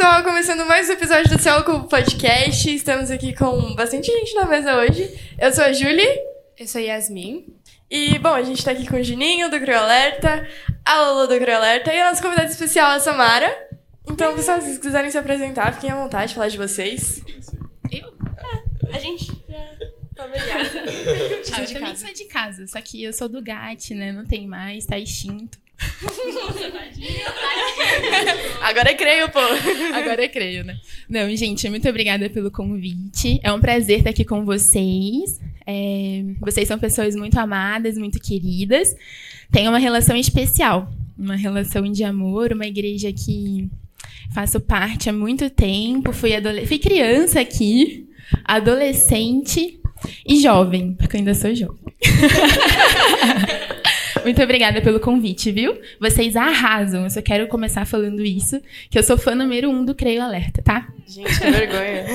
pessoal, começando mais um episódio do Céu com Podcast. Estamos aqui com bastante gente na mesa hoje. Eu sou a Julie. Eu sou a Yasmin. E, bom, a gente tá aqui com o Juninho, do Crio Alerta, a Lolo do Crio Alerta e a nossa convidada especial, a Samara. Então, pessoal, se vocês quiserem se apresentar, fiquem à vontade, falar de vocês. Eu? A gente já familiar. Ah, eu também sou de casa, só que eu sou do GAT, né? Não tem mais, tá extinto. Agora é creio, pô. Agora é creio, né? Não, gente, muito obrigada pelo convite. É um prazer estar aqui com vocês. É, vocês são pessoas muito amadas, muito queridas. Tem uma relação especial, uma relação de amor, uma igreja que faço parte há muito tempo. Fui, fui criança aqui, adolescente e jovem, porque eu ainda sou jovem. Muito obrigada pelo convite, viu? Vocês arrasam. Eu só quero começar falando isso, que eu sou fã número um do Creio Alerta, tá? Gente, que vergonha.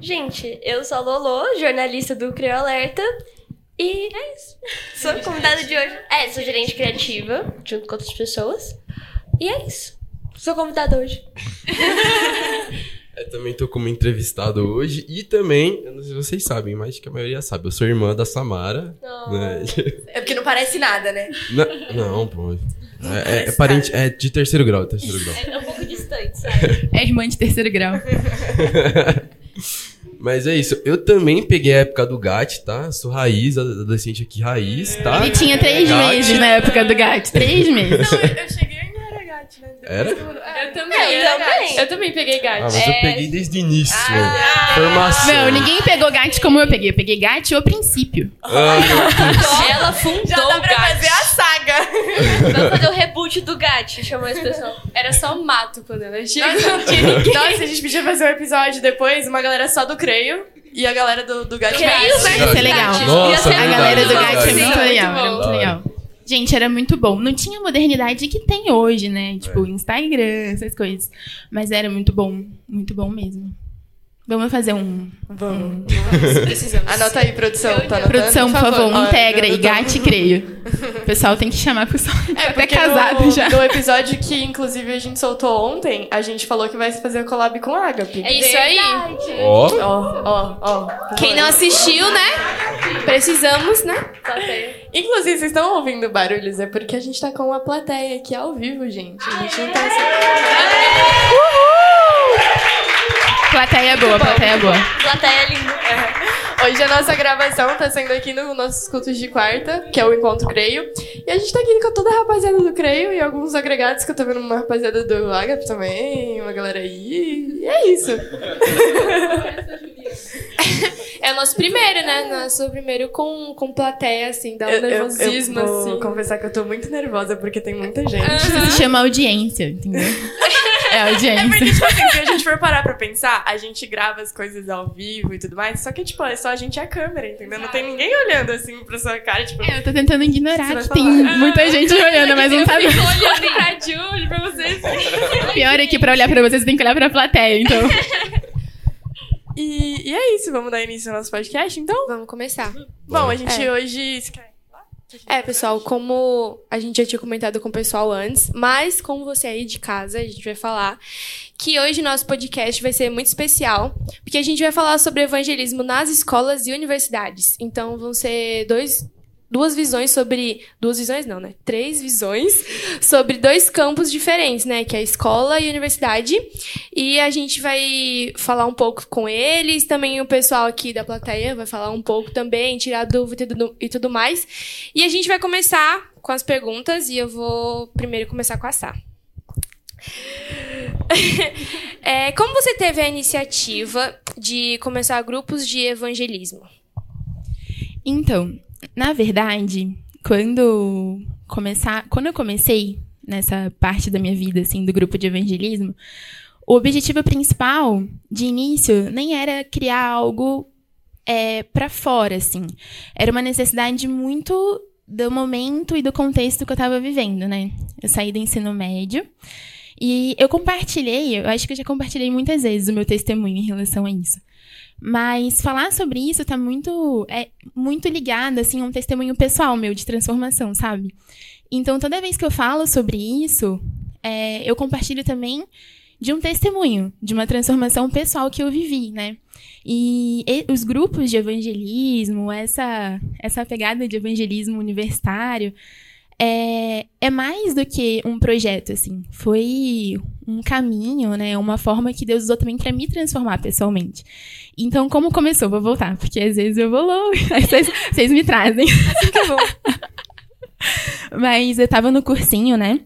Gente, eu sou a Lolo, jornalista do Crio Alerta. E é isso. Sou convidada de hoje. É, sou gerente criativa, junto com outras pessoas. E é isso. Sou convidada hoje. Eu também tô como entrevistado hoje e também, eu não sei se vocês sabem, mas acho que a maioria sabe, eu sou irmã da Samara. Né? É porque não parece nada, né? Não, não, pô. É, é- é parente, é de terceiro grau, terceiro grau. É um pouco distante, sabe? É irmã de terceiro grau. Mas é isso, eu também peguei a época do GAT, tá? Sou raiz, adolescente aqui raiz, tá? Ele tinha três Gat. meses na época do gato. Três meses. Não, eu cheguei era né? É, Eu também. É, eu também. Eu também peguei Ah, gato. mas eu peguei desde o início. Formação. Não, ninguém pegou gato como eu peguei. Eu peguei gato ao princípio. Ah, Ela fundou Já dá o pra GAT. fazer a saga. Vamos fazer o reboot do GAT, chamou esse pessoal. Era só mato quando ela tinha. Nossa, a gente podia fazer um episódio depois, uma galera só do Creio e a galera do, do Gato Creio, né? Ia ser legal. Nossa, A galera do gato é muito legal. Era muito legal. Gente, era muito bom. Não tinha a modernidade que tem hoje, né? Tipo, Instagram, essas coisas. Mas era muito bom. Muito bom mesmo. Vamos fazer um. Vamos. Precisamos. Anota aí, produção. Tá anotando? Produção, por favor, integra eu e tô- gato e creio. O pessoal tem que chamar pro pessoal. É, até porque casado no, já. No episódio que, inclusive, a gente soltou ontem, a gente falou que vai fazer collab com a Agape. É isso aí. Ó, Ó, ó, ó. Quem não assistiu, né? Precisamos, né? Inclusive, vocês estão ouvindo barulhos, é porque a gente tá com uma plateia aqui ao vivo, gente. A gente não tá assim. Plateia boa, plateia boa. Plateia linda. Hoje a nossa gravação tá sendo aqui no nossos cultos de quarta, que é o Encontro Creio. E a gente tá aqui com toda a rapaziada do Creio e alguns agregados que eu tô vendo uma rapaziada do Agape também, uma galera aí. E é isso. É o nosso primeiro, né? Nosso primeiro com, com plateia, assim, dá um Eu- eu- nervosismo, eu vou assim. confessar que eu tô muito nervosa porque tem muita gente. Isso se chama audiência, entendeu? É audiência. Porque, tipo assim, se a gente for parar pra pensar, a gente grava as coisas ao vivo e tudo mais, só que, tipo, é só a gente e a câmera, entendeu? Não tem ninguém olhando, assim, pra sua cara, tipo... É, eu tô tentando ignorar que tem muita gente olhando, mas não tá Eu vendo. fico olhando pra Julie, pra vocês. Pior é que pra olhar pra vocês, você tem que olhar pra plateia, então. E, e é isso, vamos dar início ao nosso podcast, então? Vamos começar. Bom, a gente É. hoje... É, pessoal, como a gente já tinha comentado com o pessoal antes, mas como você aí de casa, a gente vai falar que hoje nosso podcast vai ser muito especial, porque a gente vai falar sobre evangelismo nas escolas e universidades. Então vão ser dois duas visões sobre duas visões não, né? Três visões sobre dois campos diferentes, né, que é a escola e a universidade. E a gente vai falar um pouco com eles, também o pessoal aqui da plateia vai falar um pouco também, tirar dúvida e tudo- mais. E a gente vai começar com as perguntas e eu vou primeiro começar com a Sá. É, como você teve a iniciativa de começar grupos de evangelismo? Então, na verdade, quando começar, quando eu comecei nessa parte da minha vida assim do grupo de evangelismo, o objetivo principal de início nem era criar algo é, para fora, assim. Era uma necessidade muito do momento e do contexto que eu estava vivendo, né? Eu saí do ensino médio e eu compartilhei, eu acho que eu já compartilhei muitas vezes o meu testemunho em relação a isso. Mas falar sobre isso tá muito é muito ligado assim a um testemunho pessoal meu de transformação, sabe? Então toda vez que eu falo sobre isso, é, eu compartilho também de um testemunho, de uma transformação pessoal que eu vivi, né? E, e os grupos de evangelismo, essa, essa pegada de evangelismo universitário, é, é mais do que um projeto, assim. Foi um caminho, né? Uma forma que Deus usou também para me transformar pessoalmente. Então, como começou? Vou voltar, porque às vezes eu vou longe, aí vocês, vocês me trazem. Assim que é bom. Mas eu tava no cursinho, né?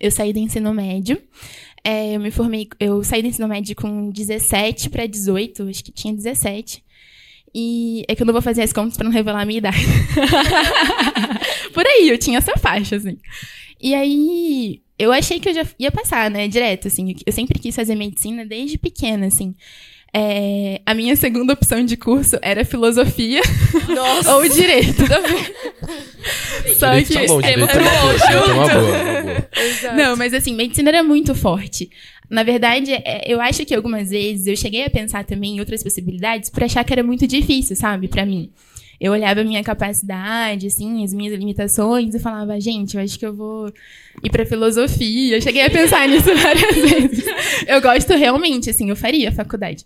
Eu saí do ensino médio. É, eu me formei, eu saí do ensino médio com 17 para 18, acho que tinha 17. E é que eu não vou fazer as contas para não revelar a minha idade. Por aí, eu tinha essa faixa, assim. E aí, eu achei que eu já ia passar, né, direto, assim. Eu sempre quis fazer medicina desde pequena, assim. É, a minha segunda opção de curso era filosofia Nossa. ou direito. Só Direito que tá bom, é é uma boa, uma boa. Exato. Não, mas assim, medicina era muito forte. Na verdade, é, eu acho que algumas vezes eu cheguei a pensar também em outras possibilidades por achar que era muito difícil, sabe, pra mim. Eu olhava a minha capacidade, assim, as minhas limitações e falava, gente, eu acho que eu vou ir pra filosofia. Eu cheguei a pensar nisso várias vezes. Eu gosto realmente, assim, eu faria faculdade.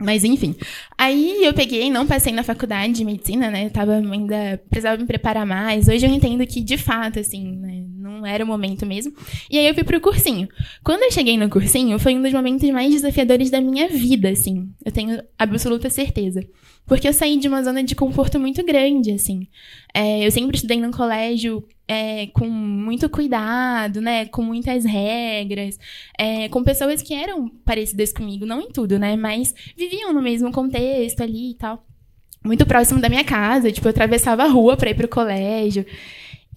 Mas enfim. Aí eu peguei, não passei na faculdade de medicina, né? Eu tava ainda. precisava me preparar mais. Hoje eu entendo que, de fato, assim, né? Não era o momento mesmo. E aí eu fui pro cursinho. Quando eu cheguei no cursinho, foi um dos momentos mais desafiadores da minha vida, assim. Eu tenho absoluta certeza. Porque eu saí de uma zona de conforto muito grande, assim. É, eu sempre estudei num colégio é, com muito cuidado, né? Com muitas regras, é, com pessoas que eram parecidas comigo, não em tudo, né? Mas viviam no mesmo contexto ali e tal. Muito próximo da minha casa, tipo, eu atravessava a rua para ir pro colégio.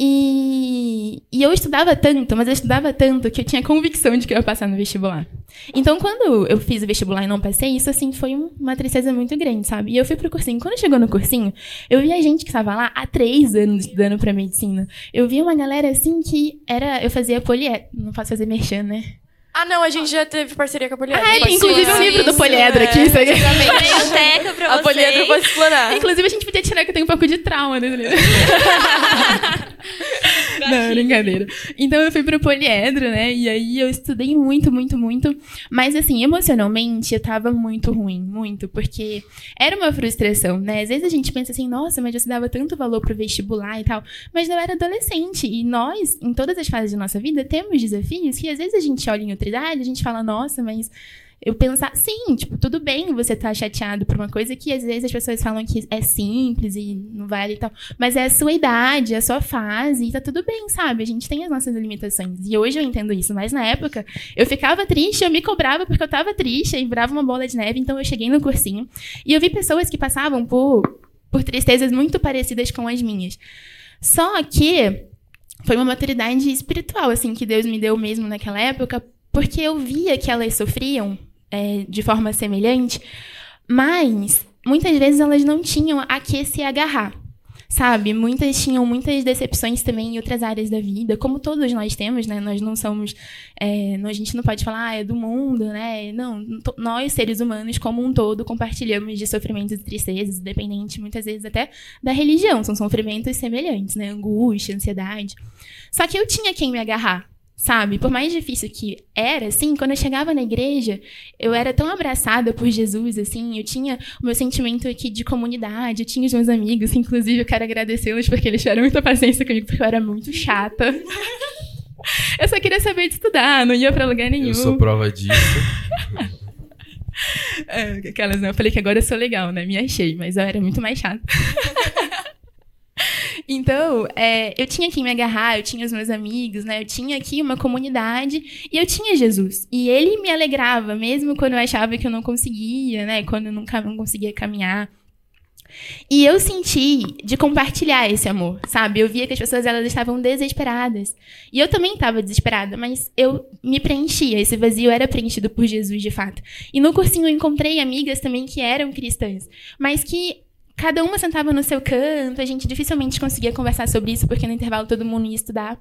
E, e eu estudava tanto, mas eu estudava tanto que eu tinha convicção de que eu ia passar no vestibular. Então, quando eu fiz o vestibular e não passei, isso, assim, foi uma tristeza muito grande, sabe? E eu fui pro cursinho. Quando chegou no cursinho, eu vi a gente que estava lá há três anos estudando pra medicina. Eu vi uma galera, assim, que era... Eu fazia polié... Não posso fazer merchan, né? Ah, não, a gente já teve parceria com a Poliedro. Ah, tem inclusive um explorar. livro do é. aqui. Isso aí. Biblioteca pra A Poliedro vocês. pode explorar. Inclusive, a gente podia tirar que eu tenho um pouco de trauma nesse livro. Não, brincadeira. Então eu fui pro poliedro, né? E aí eu estudei muito, muito, muito. Mas assim, emocionalmente eu tava muito ruim, muito, porque era uma frustração, né? Às vezes a gente pensa assim, nossa, mas você dava tanto valor pro vestibular e tal. Mas eu era adolescente. E nós, em todas as fases da nossa vida, temos desafios que às vezes a gente olha em a gente fala, nossa, mas eu pensar, sim, tipo, tudo bem você tá chateado por uma coisa que às vezes as pessoas falam que é simples e não vale e tal. Mas é a sua idade, é a sua fase, e tá tudo bem, sabe? A gente tem as nossas limitações. E hoje eu entendo isso, mas na época eu ficava triste, eu me cobrava porque eu tava triste e virava uma bola de neve, então eu cheguei no cursinho. E eu vi pessoas que passavam por, por tristezas muito parecidas com as minhas. Só que foi uma maturidade espiritual, assim, que Deus me deu mesmo naquela época, porque eu via que elas sofriam é, de forma semelhante, mas muitas vezes elas não tinham a que se agarrar. Sabe, muitas tinham muitas decepções também em outras áreas da vida, como todos nós temos, né? Nós não somos. É, a gente não pode falar, ah, é do mundo, né? Não, nós, seres humanos, como um todo, compartilhamos de sofrimentos e tristezas, independente muitas vezes até da religião. São sofrimentos semelhantes, né? Angústia, ansiedade. Só que eu tinha quem me agarrar, sabe? Por mais difícil que era, assim, quando eu chegava na igreja, eu era tão abraçada por Jesus, assim, eu tinha o meu sentimento aqui de comunidade, eu tinha os meus amigos, inclusive eu quero agradecê-los porque eles tiveram muita paciência comigo, porque eu era muito chata. Eu só queria saber de estudar, não ia pra lugar nenhum. Eu sou prova disso. É, aquelas, né? Eu falei que agora eu sou legal, né? Me achei, mas eu era muito mais chata. então, é, eu tinha quem me agarrar, eu tinha os meus amigos, né? Eu tinha aqui uma comunidade e eu tinha Jesus. E ele me alegrava, mesmo quando eu achava que eu não conseguia, né? Quando eu nunca não conseguia caminhar. E eu senti de compartilhar esse amor, sabe? Eu via que as pessoas elas estavam desesperadas. E eu também estava desesperada, mas eu me preenchia. Esse vazio era preenchido por Jesus, de fato. E no cursinho eu encontrei amigas também que eram cristãs, mas que cada uma sentava no seu canto, a gente dificilmente conseguia conversar sobre isso, porque no intervalo todo mundo ia estudar.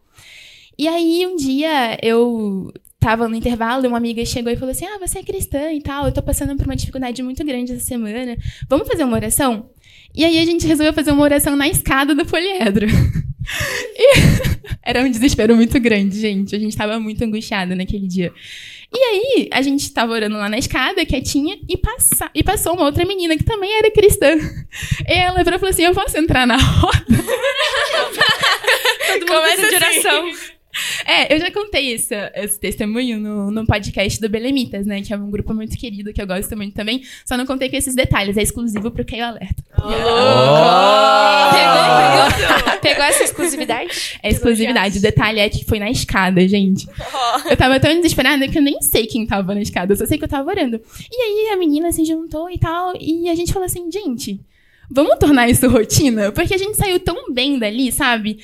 E aí, um dia, eu tava no intervalo e uma amiga chegou e falou assim: Ah, você é cristã e tal, eu tô passando por uma dificuldade muito grande essa semana. Vamos fazer uma oração? E aí a gente resolveu fazer uma oração na escada do poliedro. E era um desespero muito grande, gente. A gente tava muito angustiada naquele dia. E aí, a gente tava orando lá na escada, quietinha, e, passa, e passou uma outra menina que também era cristã. E ela virou e falou assim: Eu posso entrar na roda? Todo mundo Começa de oração. É, eu já contei esse, esse testemunho no, no podcast do Belemitas, né? Que é um grupo muito querido, que eu gosto muito também. Só não contei com esses detalhes, é exclusivo pro Keio Alerta. Oh! oh! Pegou, pegou, pegou, essa exclusividade? É exclusividade. O detalhe é que foi na escada, gente. Oh. Eu tava tão desesperada que eu nem sei quem tava na escada, eu só sei que eu tava orando. E aí a menina se juntou e tal, e a gente falou assim, gente. Vamos tornar isso rotina? Porque a gente saiu tão bem dali, sabe?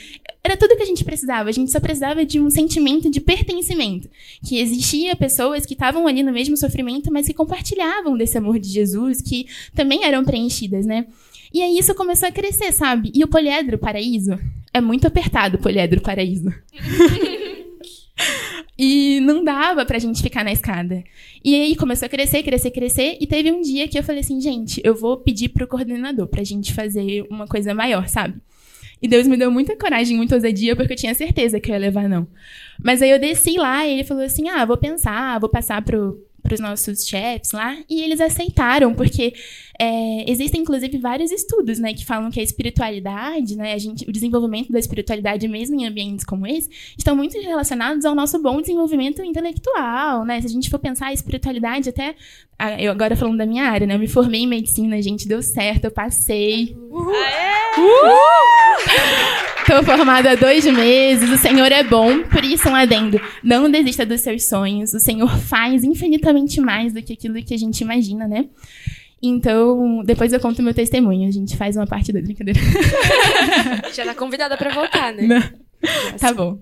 Era tudo que a gente precisava. A gente só precisava de um sentimento de pertencimento. Que existia pessoas que estavam ali no mesmo sofrimento, mas que compartilhavam desse amor de Jesus, que também eram preenchidas, né? E aí isso começou a crescer, sabe? E o poliedro paraíso é muito apertado, o poliedro paraíso. e não dava pra gente ficar na escada. E aí começou a crescer, crescer, crescer. E teve um dia que eu falei assim, gente, eu vou pedir pro coordenador pra gente fazer uma coisa maior, sabe? E Deus me deu muita coragem, muita ousadia, porque eu tinha certeza que eu ia levar não. Mas aí eu desci lá e ele falou assim: ah, vou pensar, vou passar pro, pros nossos chefs lá. E eles aceitaram, porque é, existem, inclusive, vários estudos, né, que falam que a espiritualidade, né, a gente, o desenvolvimento da espiritualidade, mesmo em ambientes como esse, estão muito relacionados ao nosso bom desenvolvimento intelectual, né? Se a gente for pensar a espiritualidade, até eu agora falando da minha área, né, eu me formei em medicina, gente, deu certo, eu passei. Uhul! Uhul! Estou formada há dois meses, o Senhor é bom, por isso um adendo. Não desista dos seus sonhos, o Senhor faz infinitamente mais do que aquilo que a gente imagina, né? Então, depois eu conto meu testemunho. A gente faz uma parte da brincadeira. Já tá convidada para voltar, né? Não. Tá bom.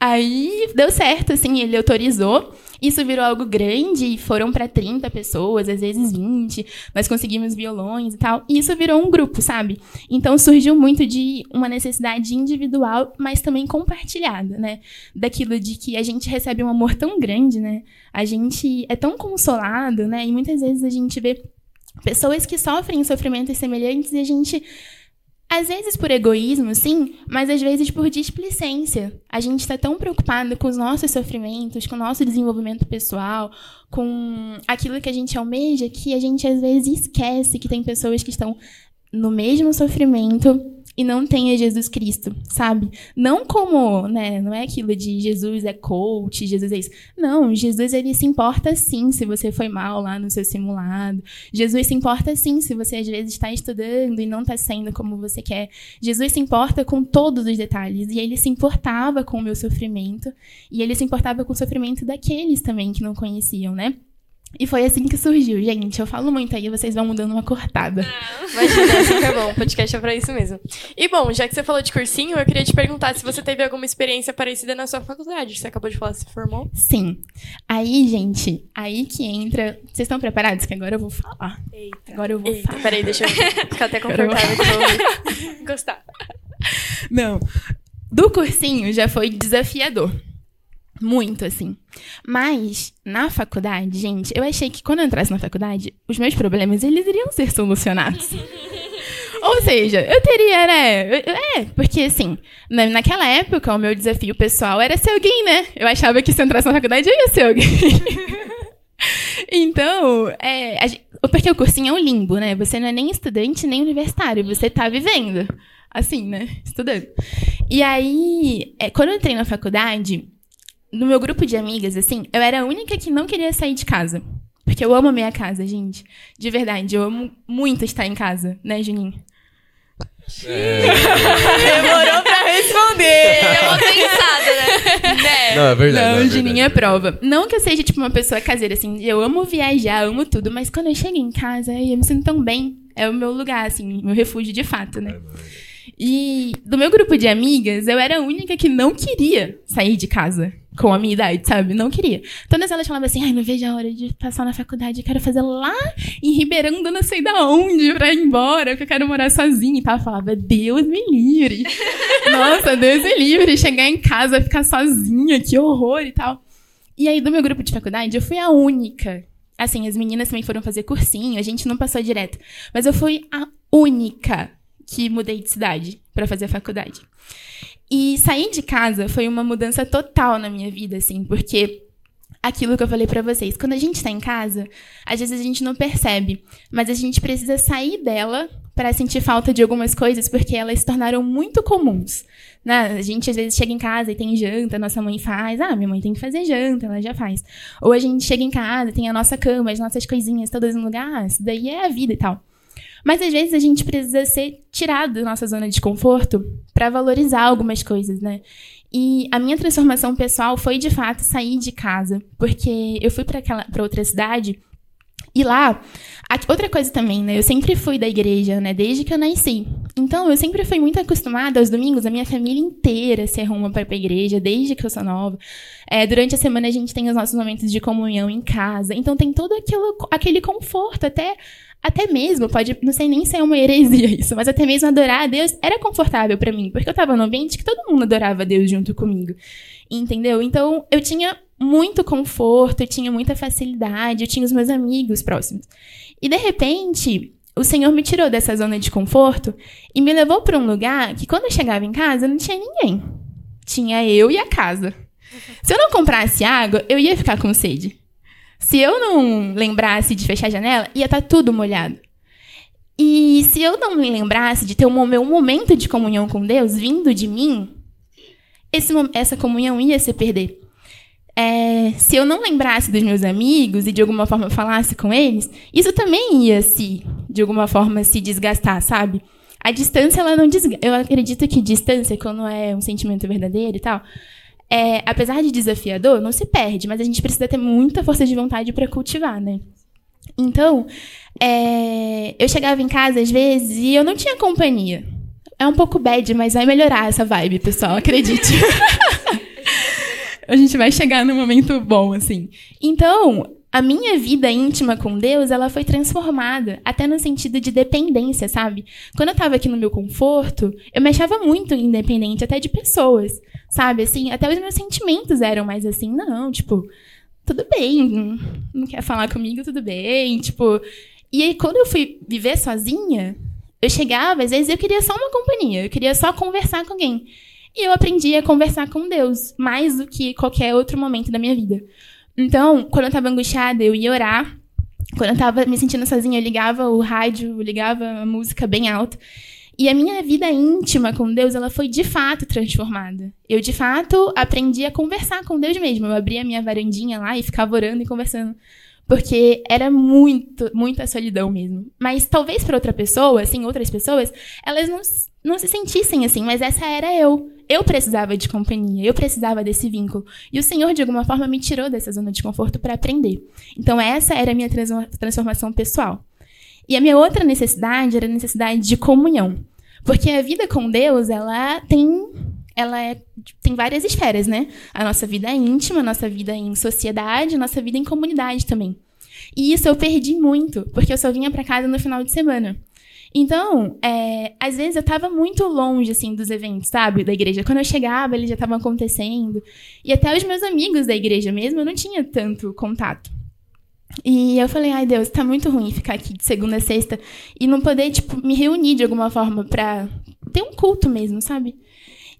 Aí deu certo, assim, ele autorizou. Isso virou algo grande e foram para 30 pessoas, às vezes 20. Nós conseguimos violões e tal. E isso virou um grupo, sabe? Então surgiu muito de uma necessidade individual, mas também compartilhada, né? Daquilo de que a gente recebe um amor tão grande, né? A gente é tão consolado, né? E muitas vezes a gente vê pessoas que sofrem sofrimentos semelhantes e a gente às vezes por egoísmo, sim, mas às vezes por displicência. A gente está tão preocupado com os nossos sofrimentos, com o nosso desenvolvimento pessoal, com aquilo que a gente almeja, que a gente às vezes esquece que tem pessoas que estão no mesmo sofrimento e não tenha Jesus Cristo, sabe? Não como, né, não é aquilo de Jesus é coach, Jesus é isso. Não, Jesus ele se importa sim se você foi mal lá no seu simulado. Jesus se importa sim se você às vezes está estudando e não está sendo como você quer. Jesus se importa com todos os detalhes e ele se importava com o meu sofrimento e ele se importava com o sofrimento daqueles também que não conheciam, né? E foi assim que surgiu, gente. Eu falo muito aí, vocês vão mudando uma cortada. Imagina, assim que é bom. O podcast é pra isso mesmo. E bom, já que você falou de cursinho, eu queria te perguntar se você teve alguma experiência parecida na sua faculdade. Você acabou de falar se formou? Sim. Aí, gente, aí que entra. Vocês estão preparados? Que agora eu vou falar. Eita. Agora eu vou Eita. falar. Peraí, deixa eu ficar até confortável de novo. Gostar. Não. Do cursinho já foi desafiador. Muito, assim. Mas, na faculdade, gente, eu achei que quando eu entrasse na faculdade, os meus problemas, eles iriam ser solucionados. Ou seja, eu teria, né? É, porque assim, naquela época, o meu desafio pessoal era ser alguém, né? Eu achava que se eu entrasse na faculdade, eu ia ser alguém. então, é, porque o cursinho é um limbo, né? Você não é nem estudante, nem universitário, você tá vivendo. Assim, né? Estudando. E aí, é, quando eu entrei na faculdade, no meu grupo de amigas, assim, eu era a única que não queria sair de casa. Porque eu amo a minha casa, gente. De verdade, eu amo muito estar em casa, né, Juninho? É. Demorou pra responder. Deu uma pensada, né? né? Não, é verdade. Não, não, é Juninho é verdade. prova. Não que eu seja, tipo, uma pessoa caseira, assim. Eu amo viajar, amo tudo. Mas quando eu chego em casa, eu me sinto tão bem. É o meu lugar, assim, meu refúgio de fato, né? E do meu grupo de amigas, eu era a única que não queria sair de casa com a minha idade, sabe? Não queria. Todas elas falavam assim, ai, não vejo a hora de passar na faculdade, eu quero fazer lá em Ribeirão, não sei da onde, pra ir embora, que eu quero morar sozinha e tal. Eu falava, Deus me livre. Nossa, Deus me livre, chegar em casa, ficar sozinha, que horror e tal. E aí, do meu grupo de faculdade, eu fui a única. Assim, as meninas também foram fazer cursinho, a gente não passou direto. Mas eu fui a única que mudei de cidade para fazer a faculdade. E sair de casa foi uma mudança total na minha vida, assim, porque aquilo que eu falei para vocês, quando a gente está em casa, às vezes a gente não percebe, mas a gente precisa sair dela para sentir falta de algumas coisas, porque elas se tornaram muito comuns. Né? A gente às vezes chega em casa e tem janta, nossa mãe faz, ah, minha mãe tem que fazer janta, ela já faz. Ou a gente chega em casa, tem a nossa cama, as nossas coisinhas todas no lugar, ah, isso daí é a vida e tal. Mas às vezes a gente precisa ser tirado da nossa zona de conforto para valorizar algumas coisas, né? E a minha transformação pessoal foi de fato sair de casa, porque eu fui para outra cidade e lá, outra coisa também, né? Eu sempre fui da igreja, né? Desde que eu nasci. Então, eu sempre fui muito acostumada aos domingos, a minha família inteira se arruma para ir pra igreja, desde que eu sou nova. É, durante a semana a gente tem os nossos momentos de comunhão em casa. Então, tem todo aquilo, aquele conforto, até até mesmo, pode, não sei nem se é uma heresia isso, mas até mesmo adorar a Deus era confortável para mim, porque eu tava num ambiente que todo mundo adorava a Deus junto comigo. Entendeu? Então, eu tinha muito conforto, eu tinha muita facilidade, eu tinha os meus amigos próximos. E de repente, o Senhor me tirou dessa zona de conforto e me levou para um lugar que quando eu chegava em casa não tinha ninguém. Tinha eu e a casa. Se eu não comprasse água, eu ia ficar com sede. Se eu não lembrasse de fechar a janela, ia estar tá tudo molhado. E se eu não me lembrasse de ter o meu momento de comunhão com Deus vindo de mim, esse, essa comunhão ia se perder é, se eu não lembrasse dos meus amigos e de alguma forma falasse com eles, isso também ia se, de alguma forma, se desgastar, sabe? A distância, ela não desgasta. Eu acredito que distância, quando é um sentimento verdadeiro e tal, é, apesar de desafiador, não se perde, mas a gente precisa ter muita força de vontade para cultivar, né? Então, é, eu chegava em casa às vezes e eu não tinha companhia. É um pouco bad, mas vai melhorar essa vibe, pessoal, acredite. a gente vai chegar num momento bom, assim. Então, a minha vida íntima com Deus, ela foi transformada, até no sentido de dependência, sabe? Quando eu tava aqui no meu conforto, eu me achava muito independente, até de pessoas, sabe? Assim, até os meus sentimentos eram mais assim, não, tipo, tudo bem, não quer falar comigo, tudo bem, tipo. E aí, quando eu fui viver sozinha, eu chegava, às vezes eu queria só uma companhia, eu queria só conversar com alguém. E eu aprendi a conversar com Deus, mais do que qualquer outro momento da minha vida. Então, quando eu estava angustiada, eu ia orar. Quando eu estava me sentindo sozinha, eu ligava o rádio, ligava a música bem alto. E a minha vida íntima com Deus, ela foi de fato transformada. Eu, de fato, aprendi a conversar com Deus mesmo. Eu abria a minha varandinha lá e ficava orando e conversando. Porque era muito, muita solidão mesmo. Mas talvez para outra pessoa, assim, outras pessoas, elas não, não se sentissem assim, mas essa era eu. Eu precisava de companhia, eu precisava desse vínculo. E o Senhor, de alguma forma, me tirou dessa zona de conforto para aprender. Então, essa era a minha transformação pessoal. E a minha outra necessidade era a necessidade de comunhão. Porque a vida com Deus, ela tem ela é, tem várias esferas, né? A nossa vida íntima, a nossa vida em sociedade, a nossa vida em comunidade também. E isso eu perdi muito, porque eu só vinha para casa no final de semana. Então, é, às vezes eu estava muito longe, assim, dos eventos, sabe? Da igreja. Quando eu chegava, eles já estavam acontecendo. E até os meus amigos da igreja mesmo, eu não tinha tanto contato. E eu falei, ai Deus, tá muito ruim ficar aqui de segunda a sexta e não poder, tipo, me reunir de alguma forma pra ter um culto mesmo, sabe?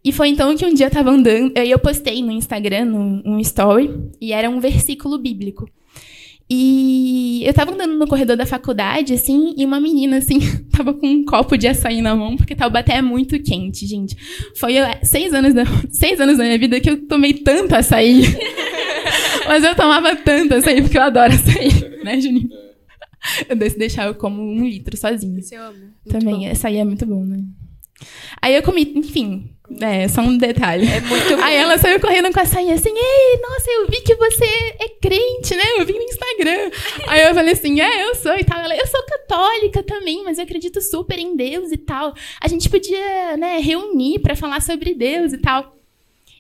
E foi então que um dia eu tava andando, eu postei no Instagram, num, um story, e era um versículo bíblico. E eu tava andando no corredor da faculdade, assim, e uma menina, assim, tava com um copo de açaí na mão, porque Taubaté é muito quente, gente. Foi seis anos, da, seis anos da minha vida que eu tomei tanto açaí. Mas eu tomava tanto açaí, porque eu adoro açaí, né, Juninho? Eu deixar eu como um litro sozinho. Isso eu amo. Muito Também, bom. açaí é muito bom, né? Aí eu comi, enfim, é, só um detalhe. É muito bom. Aí ela saiu correndo com a sainha assim, ei, nossa, eu vi que você é crente, né? Eu vi no Instagram. Aí eu falei assim, é, eu sou e tal. Ela, eu sou católica também, mas eu acredito super em Deus e tal. A gente podia, né, reunir para falar sobre Deus e tal.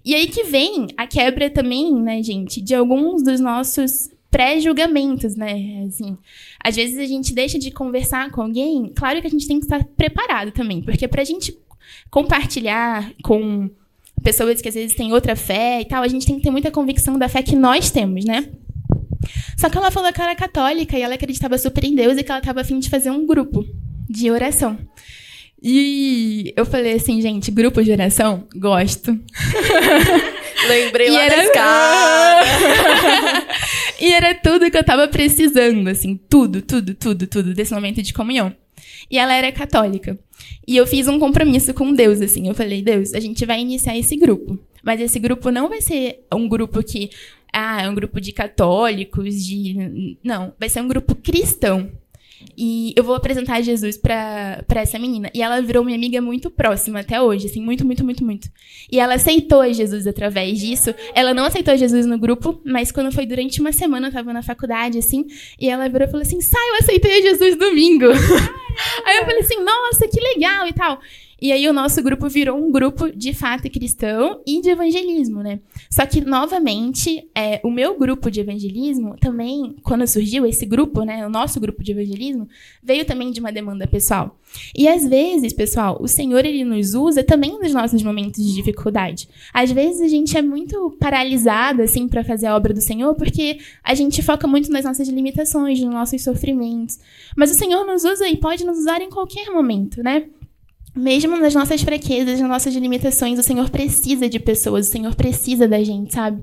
E aí que vem a quebra também, né, gente, de alguns dos nossos pré-julgamentos, né? Assim, às vezes a gente deixa de conversar com alguém, claro que a gente tem que estar preparado também, porque pra gente compartilhar com pessoas que às vezes têm outra fé e tal, a gente tem que ter muita convicção da fé que nós temos, né? Só que ela falou que ela era católica e ela acreditava super em Deus e que ela estava afim de fazer um grupo de oração. E eu falei assim, gente, grupo de oração? Gosto. Lembrei E lá era- da escada. e era tudo que eu tava precisando, assim, tudo, tudo, tudo, tudo, desse momento de comunhão. E ela era católica. E eu fiz um compromisso com Deus, assim. Eu falei, Deus, a gente vai iniciar esse grupo. Mas esse grupo não vai ser um grupo que. Ah, é um grupo de católicos, de. Não, vai ser um grupo cristão. E eu vou apresentar Jesus pra, essa menina. E ela virou minha amiga muito próxima até hoje, assim, muito, muito, muito, muito. E ela aceitou Jesus através disso. Ela não aceitou Jesus no grupo, mas quando foi durante uma semana, eu tava na faculdade, assim, e ela virou e falou assim: sai, eu aceitei Jesus domingo. Aí eu falei assim, nossa, que legal e tal. E aí o nosso grupo virou um grupo de fato cristão e de evangelismo, né? Só que, novamente, é, o meu grupo de evangelismo também, quando surgiu esse grupo, né? O nosso grupo de evangelismo, veio também de uma demanda pessoal. E às vezes, pessoal, o Senhor ele nos usa também nos nossos momentos de dificuldade. Às vezes a gente é muito paralisado assim para fazer a obra do Senhor porque a gente foca muito nas nossas limitações, nos nossos sofrimentos. Mas o Senhor nos usa e pode nos usar em qualquer momento, né? Mesmo nas nossas fraquezas, nas nossas limitações, o Senhor precisa de pessoas, o Senhor precisa da gente, sabe?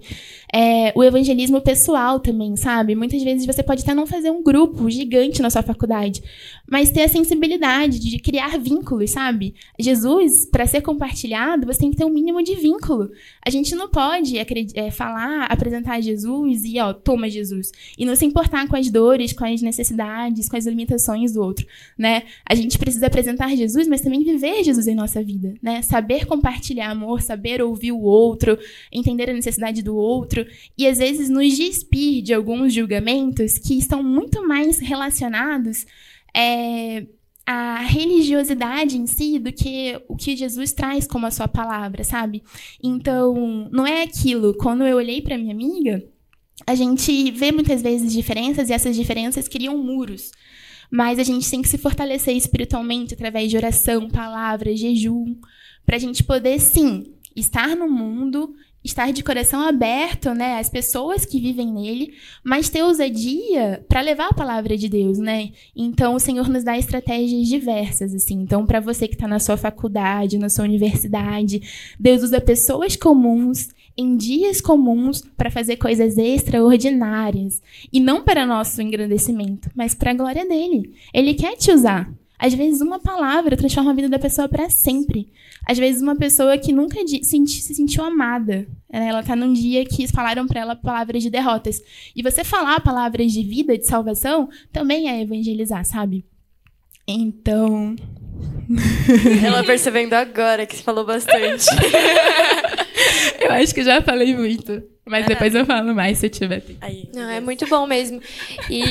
É, o evangelismo pessoal também, sabe? Muitas vezes você pode até não fazer um grupo gigante na sua faculdade, mas ter a sensibilidade de criar vínculos, sabe? Jesus, para ser compartilhado, você tem que ter um mínimo de vínculo. A gente não pode é, falar, apresentar Jesus e, ó, toma Jesus. E não se importar com as dores, com as necessidades, com as limitações do outro, né? A gente precisa apresentar Jesus, mas também viver Jesus em nossa vida, né? Saber compartilhar amor, saber ouvir o outro, entender a necessidade do outro e às vezes nos despir de alguns julgamentos que estão muito mais relacionados é, à religiosidade em si do que o que Jesus traz como a sua palavra, sabe? Então, não é aquilo. Quando eu olhei para minha amiga, a gente vê muitas vezes diferenças e essas diferenças criam muros. Mas a gente tem que se fortalecer espiritualmente através de oração, palavra, jejum, para a gente poder, sim, estar no mundo, estar de coração aberto, né, às pessoas que vivem nele, mas ter ousadia para levar a palavra de Deus, né? Então o Senhor nos dá estratégias diversas, assim. Então, para você que está na sua faculdade, na sua universidade, Deus usa pessoas comuns em dias comuns para fazer coisas extraordinárias. E não para nosso engrandecimento, mas para a glória dele. Ele quer te usar. Às vezes, uma palavra transforma a vida da pessoa para sempre. Às vezes, uma pessoa que nunca senti- se sentiu amada. Ela tá num dia que falaram para ela palavras de derrotas. E você falar palavras de vida, de salvação, também é evangelizar, sabe? Então. Ela percebendo agora que você falou bastante. Eu acho que já falei muito. Mas depois eu falo mais se eu tiver tempo. Aí. Não, é muito bom mesmo. E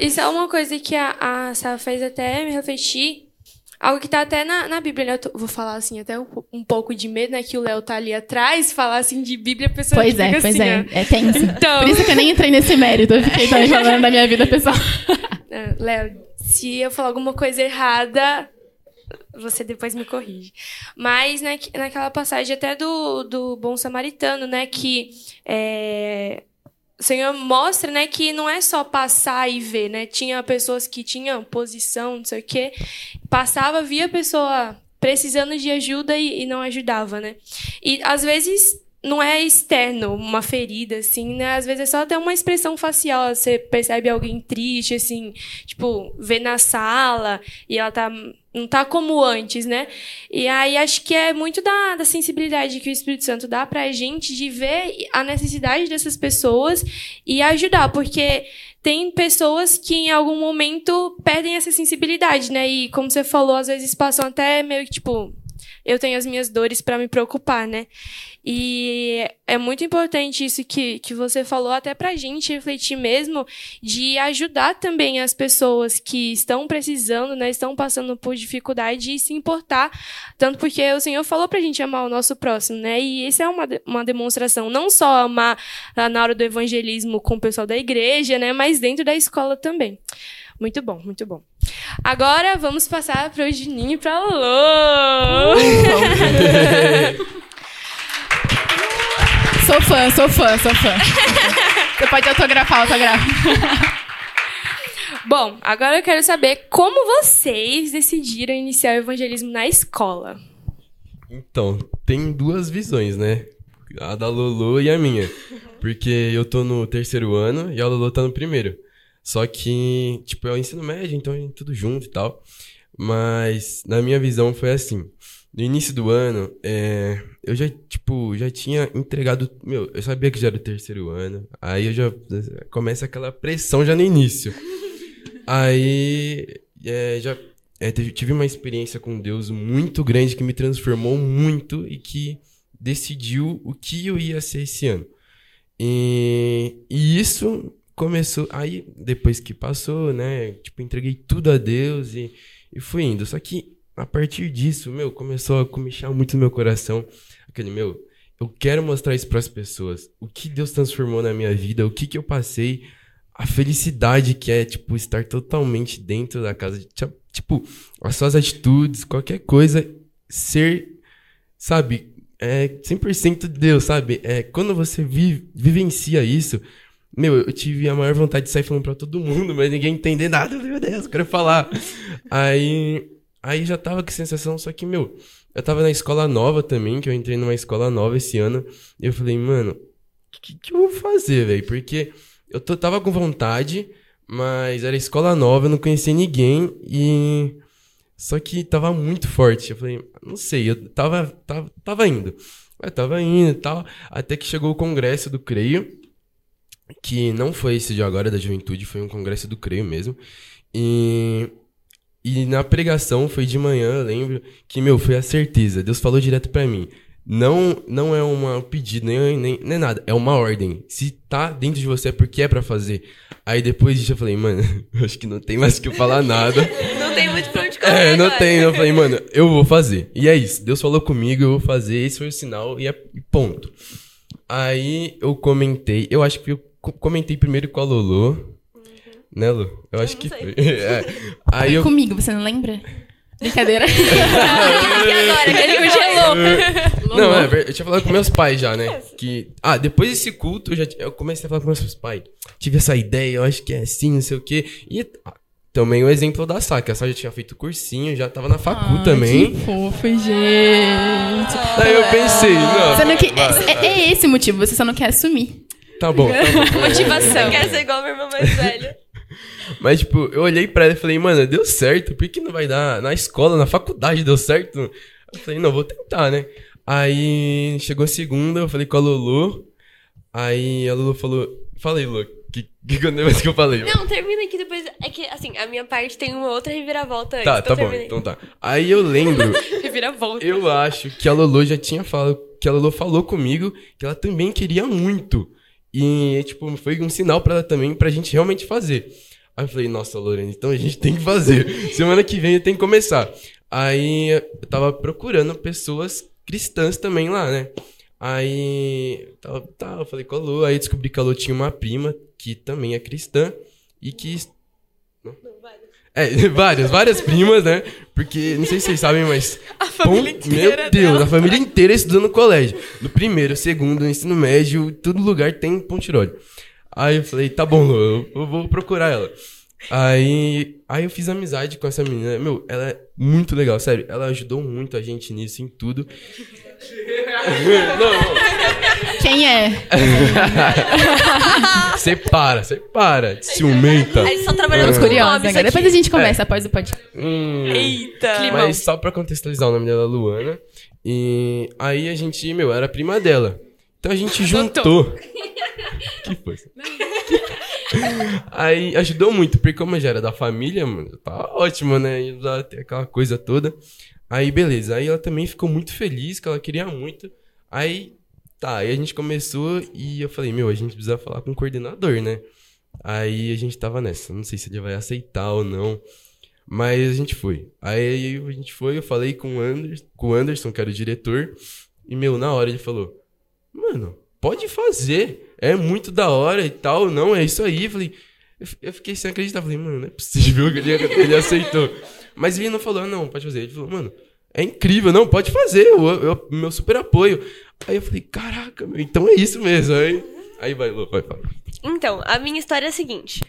isso é uma coisa que a, a Sá fez até me refletir. Algo que tá até na, na Bíblia, né? Eu tô- vou falar assim, até um, um pouco de medo, né? Que o Léo tá ali atrás, falar assim de Bíblia, a pessoa Pois é, fica pois assim, é. ó. É tenso. Então. Por isso que eu nem entrei nesse mérito. Eu fiquei também falando da minha vida pessoal. Léo, se eu falar alguma coisa errada, você depois me corrige. Mas né, que- naquela passagem até do, do Bom Samaritano, né? Que é, o Senhor mostra, né, que não é só passar e ver, né? Tinha pessoas que tinham posição, não sei o quê. Passava, via a pessoa precisando de ajuda e, e não ajudava, né? E às vezes não é externo, uma ferida, assim, né? Às vezes é só até uma expressão facial. Você percebe alguém triste, assim, tipo, vê na sala e ela tá. Não tá como antes, né? E aí acho que é muito da, da sensibilidade que o Espírito Santo dá pra gente de ver a necessidade dessas pessoas e ajudar, porque tem pessoas que em algum momento perdem essa sensibilidade, né? E como você falou, às vezes passam até meio que tipo, eu tenho as minhas dores pra me preocupar, né? E é muito importante isso que, que você falou, até pra gente refletir mesmo, de ajudar também as pessoas que estão precisando, né, estão passando por dificuldade e se importar, tanto porque o Senhor falou pra gente amar o nosso próximo, né, e isso é uma, uma demonstração, não só amar ah, na hora do evangelismo com o pessoal da igreja, né, mas dentro da escola também. Muito bom, muito bom. Agora vamos passar para o Juninho e para a Lô. Sou fã, sou fã, sou fã. Você pode autografar, autografa. Bom, agora eu quero saber como vocês decidiram iniciar o evangelismo na escola. Então, tem duas visões, né? A da Lolo e a minha. Porque eu tô no terceiro ano e a Lolo tá no primeiro. Só que, tipo, é o ensino médio, então gente tudo junto e tal. Mas, na minha visão, foi assim. No início do ano, é, eu já, tipo, já tinha entregado. Meu, eu sabia que já era o terceiro ano. Aí eu já. Começa aquela pressão já no início. Aí. É, já. é, tive uma experiência com Deus muito grande que me transformou muito e que decidiu o que eu ia ser esse ano. E, e isso começou. Aí, depois que passou, né? Tipo, entreguei tudo a Deus e, e fui indo. Só que a partir disso, meu, começou a comichar muito meu coração. Aquele, meu, eu quero mostrar isso pras pessoas. O que Deus transformou na minha vida, o que que eu passei, a felicidade que é, tipo, estar totalmente dentro da casa. de- Tipo, as suas atitudes, qualquer coisa, ser, sabe, é 100% de Deus, sabe? É, quando você vi- vivencia isso, meu, eu tive a maior vontade de sair falando pra todo mundo, mas ninguém entender nada. Meu Deus, eu quero falar. Aí, aí já tava com sensação, só que, meu, eu tava na escola nova também, que eu entrei numa escola nova esse ano, e eu falei, mano, o que, que eu vou fazer, velho? Porque eu tô- tava com vontade, mas era escola nova, eu não conhecia ninguém, e... Só que tava muito forte. Eu falei, não sei, eu tava, tava, tava indo. Eu tava indo e tal, até que chegou o congresso do Creio, que não foi esse de agora da juventude, foi um congresso do Creio mesmo. E, e na pregação foi de manhã, eu lembro, que, meu, foi a certeza. Deus falou direto pra mim. Não, não é uma- um pedido, nem, nem, nem nada, é uma ordem. Se tá dentro de você é porque é pra fazer. Aí depois disso eu falei, mano, acho que não tem mais o que eu falar nada. Não tem muito pra onde correr É, não agora. tem. Eu falei, mano, eu vou fazer. E é isso. Deus falou comigo, eu vou fazer. Esse foi o sinal e é ponto. Aí eu comentei. Eu acho que eu comentei primeiro com a Lolo. Né, Lu? Eu acho não que sei. foi. É. Aí Foi eu. comigo, você não lembra? Brincadeira. Agora? Ele congelou. Não, é, eu tinha falado com meus pais já, né? Que. Ah, depois desse culto, eu, já, t- eu comecei a falar com meus pais. Tive essa ideia, eu acho que é assim, não sei o quê. E ah, também o exemplo da Sá, que a Sá já tinha feito cursinho, já tava na facu Ai, também. Que fofo, gente. Daí eu pensei, não. Você não é, é esse o motivo, você só não quer assumir. Tá bom, tá bom. Motivação. Eu quero ser igual meu irmão mais velho. Mas, tipo, eu olhei pra ela e falei, mano, deu certo, por que não vai dar na escola, na faculdade deu certo? Eu falei, não, vou tentar, né? Aí chegou a segunda, eu falei com a Lulu. Aí a Lulu falou, falei, Lu, que, que quando mais que eu falei? Não, termina aqui depois. É que, assim, a minha parte tem uma outra reviravolta antes. tá, então tá bom, aí. então tá. Aí eu lembro, Revira volta. eu acho que a Lulu já tinha falado, que a Lulu falou comigo que ela também queria muito. E, tipo, foi um sinal pra ela também, pra gente realmente fazer. Aí eu falei, nossa, Lorena, então a gente tem que fazer. Semana que vem tem que começar. Aí eu tava procurando pessoas cristãs também lá, né? Aí, tava, tá, eu falei com a Lu, aí descobri que a Lu tinha uma prima que também é cristã e que é, várias, várias primas, né? Porque, não sei se vocês sabem, mas. A família inteira Meu Deus, dela. a família inteira estudando no colégio. No primeiro, segundo, no ensino médio, todo lugar tem pontirolho. Aí eu falei, tá bom, Lu, eu, eu vou procurar ela. Aí, aí eu fiz amizade com essa menina. Meu, ela é muito legal, sério. Ela ajudou muito a gente nisso, em tudo. não, não. Quem é? Você para, você para. Ciumenta. A gente só trabalhando Estamos com curiosos nomes agora. aqui. Depois a gente conversa após o podcast. Hum. Eita. Mas só pra contextualizar o nome dela, Luana. E aí a gente, meu, era prima dela. Então a gente juntou. que foi? Aí ajudou muito, porque como eu já era da família, mano, tá ótimo, né? Tem aquela coisa toda. Aí beleza, aí ela também ficou muito feliz, que ela queria muito. Aí, tá, aí a gente começou e eu falei, meu, a gente precisa falar com o coordenador, né? Aí a gente tava nessa, não sei se ele vai aceitar ou não. Mas a gente foi. Aí a gente foi, eu falei com o Anderson, com o Anderson, que era o diretor. E, meu, na hora ele falou: Mano, pode fazer. É muito da hora e tal. Não, é isso aí. Eu falei. eu fiquei sem acreditar. Falei, mano, não é possível que ele, ele aceitou. Mas ele não falou, não, pode fazer. Ele falou, mano, é incrível, não, pode fazer. Eu, eu- meu super apoio. Aí eu falei, caraca, meu, então é isso mesmo. Aí, aí vai, Lu, vai, fala. Então, a minha história é a seguinte.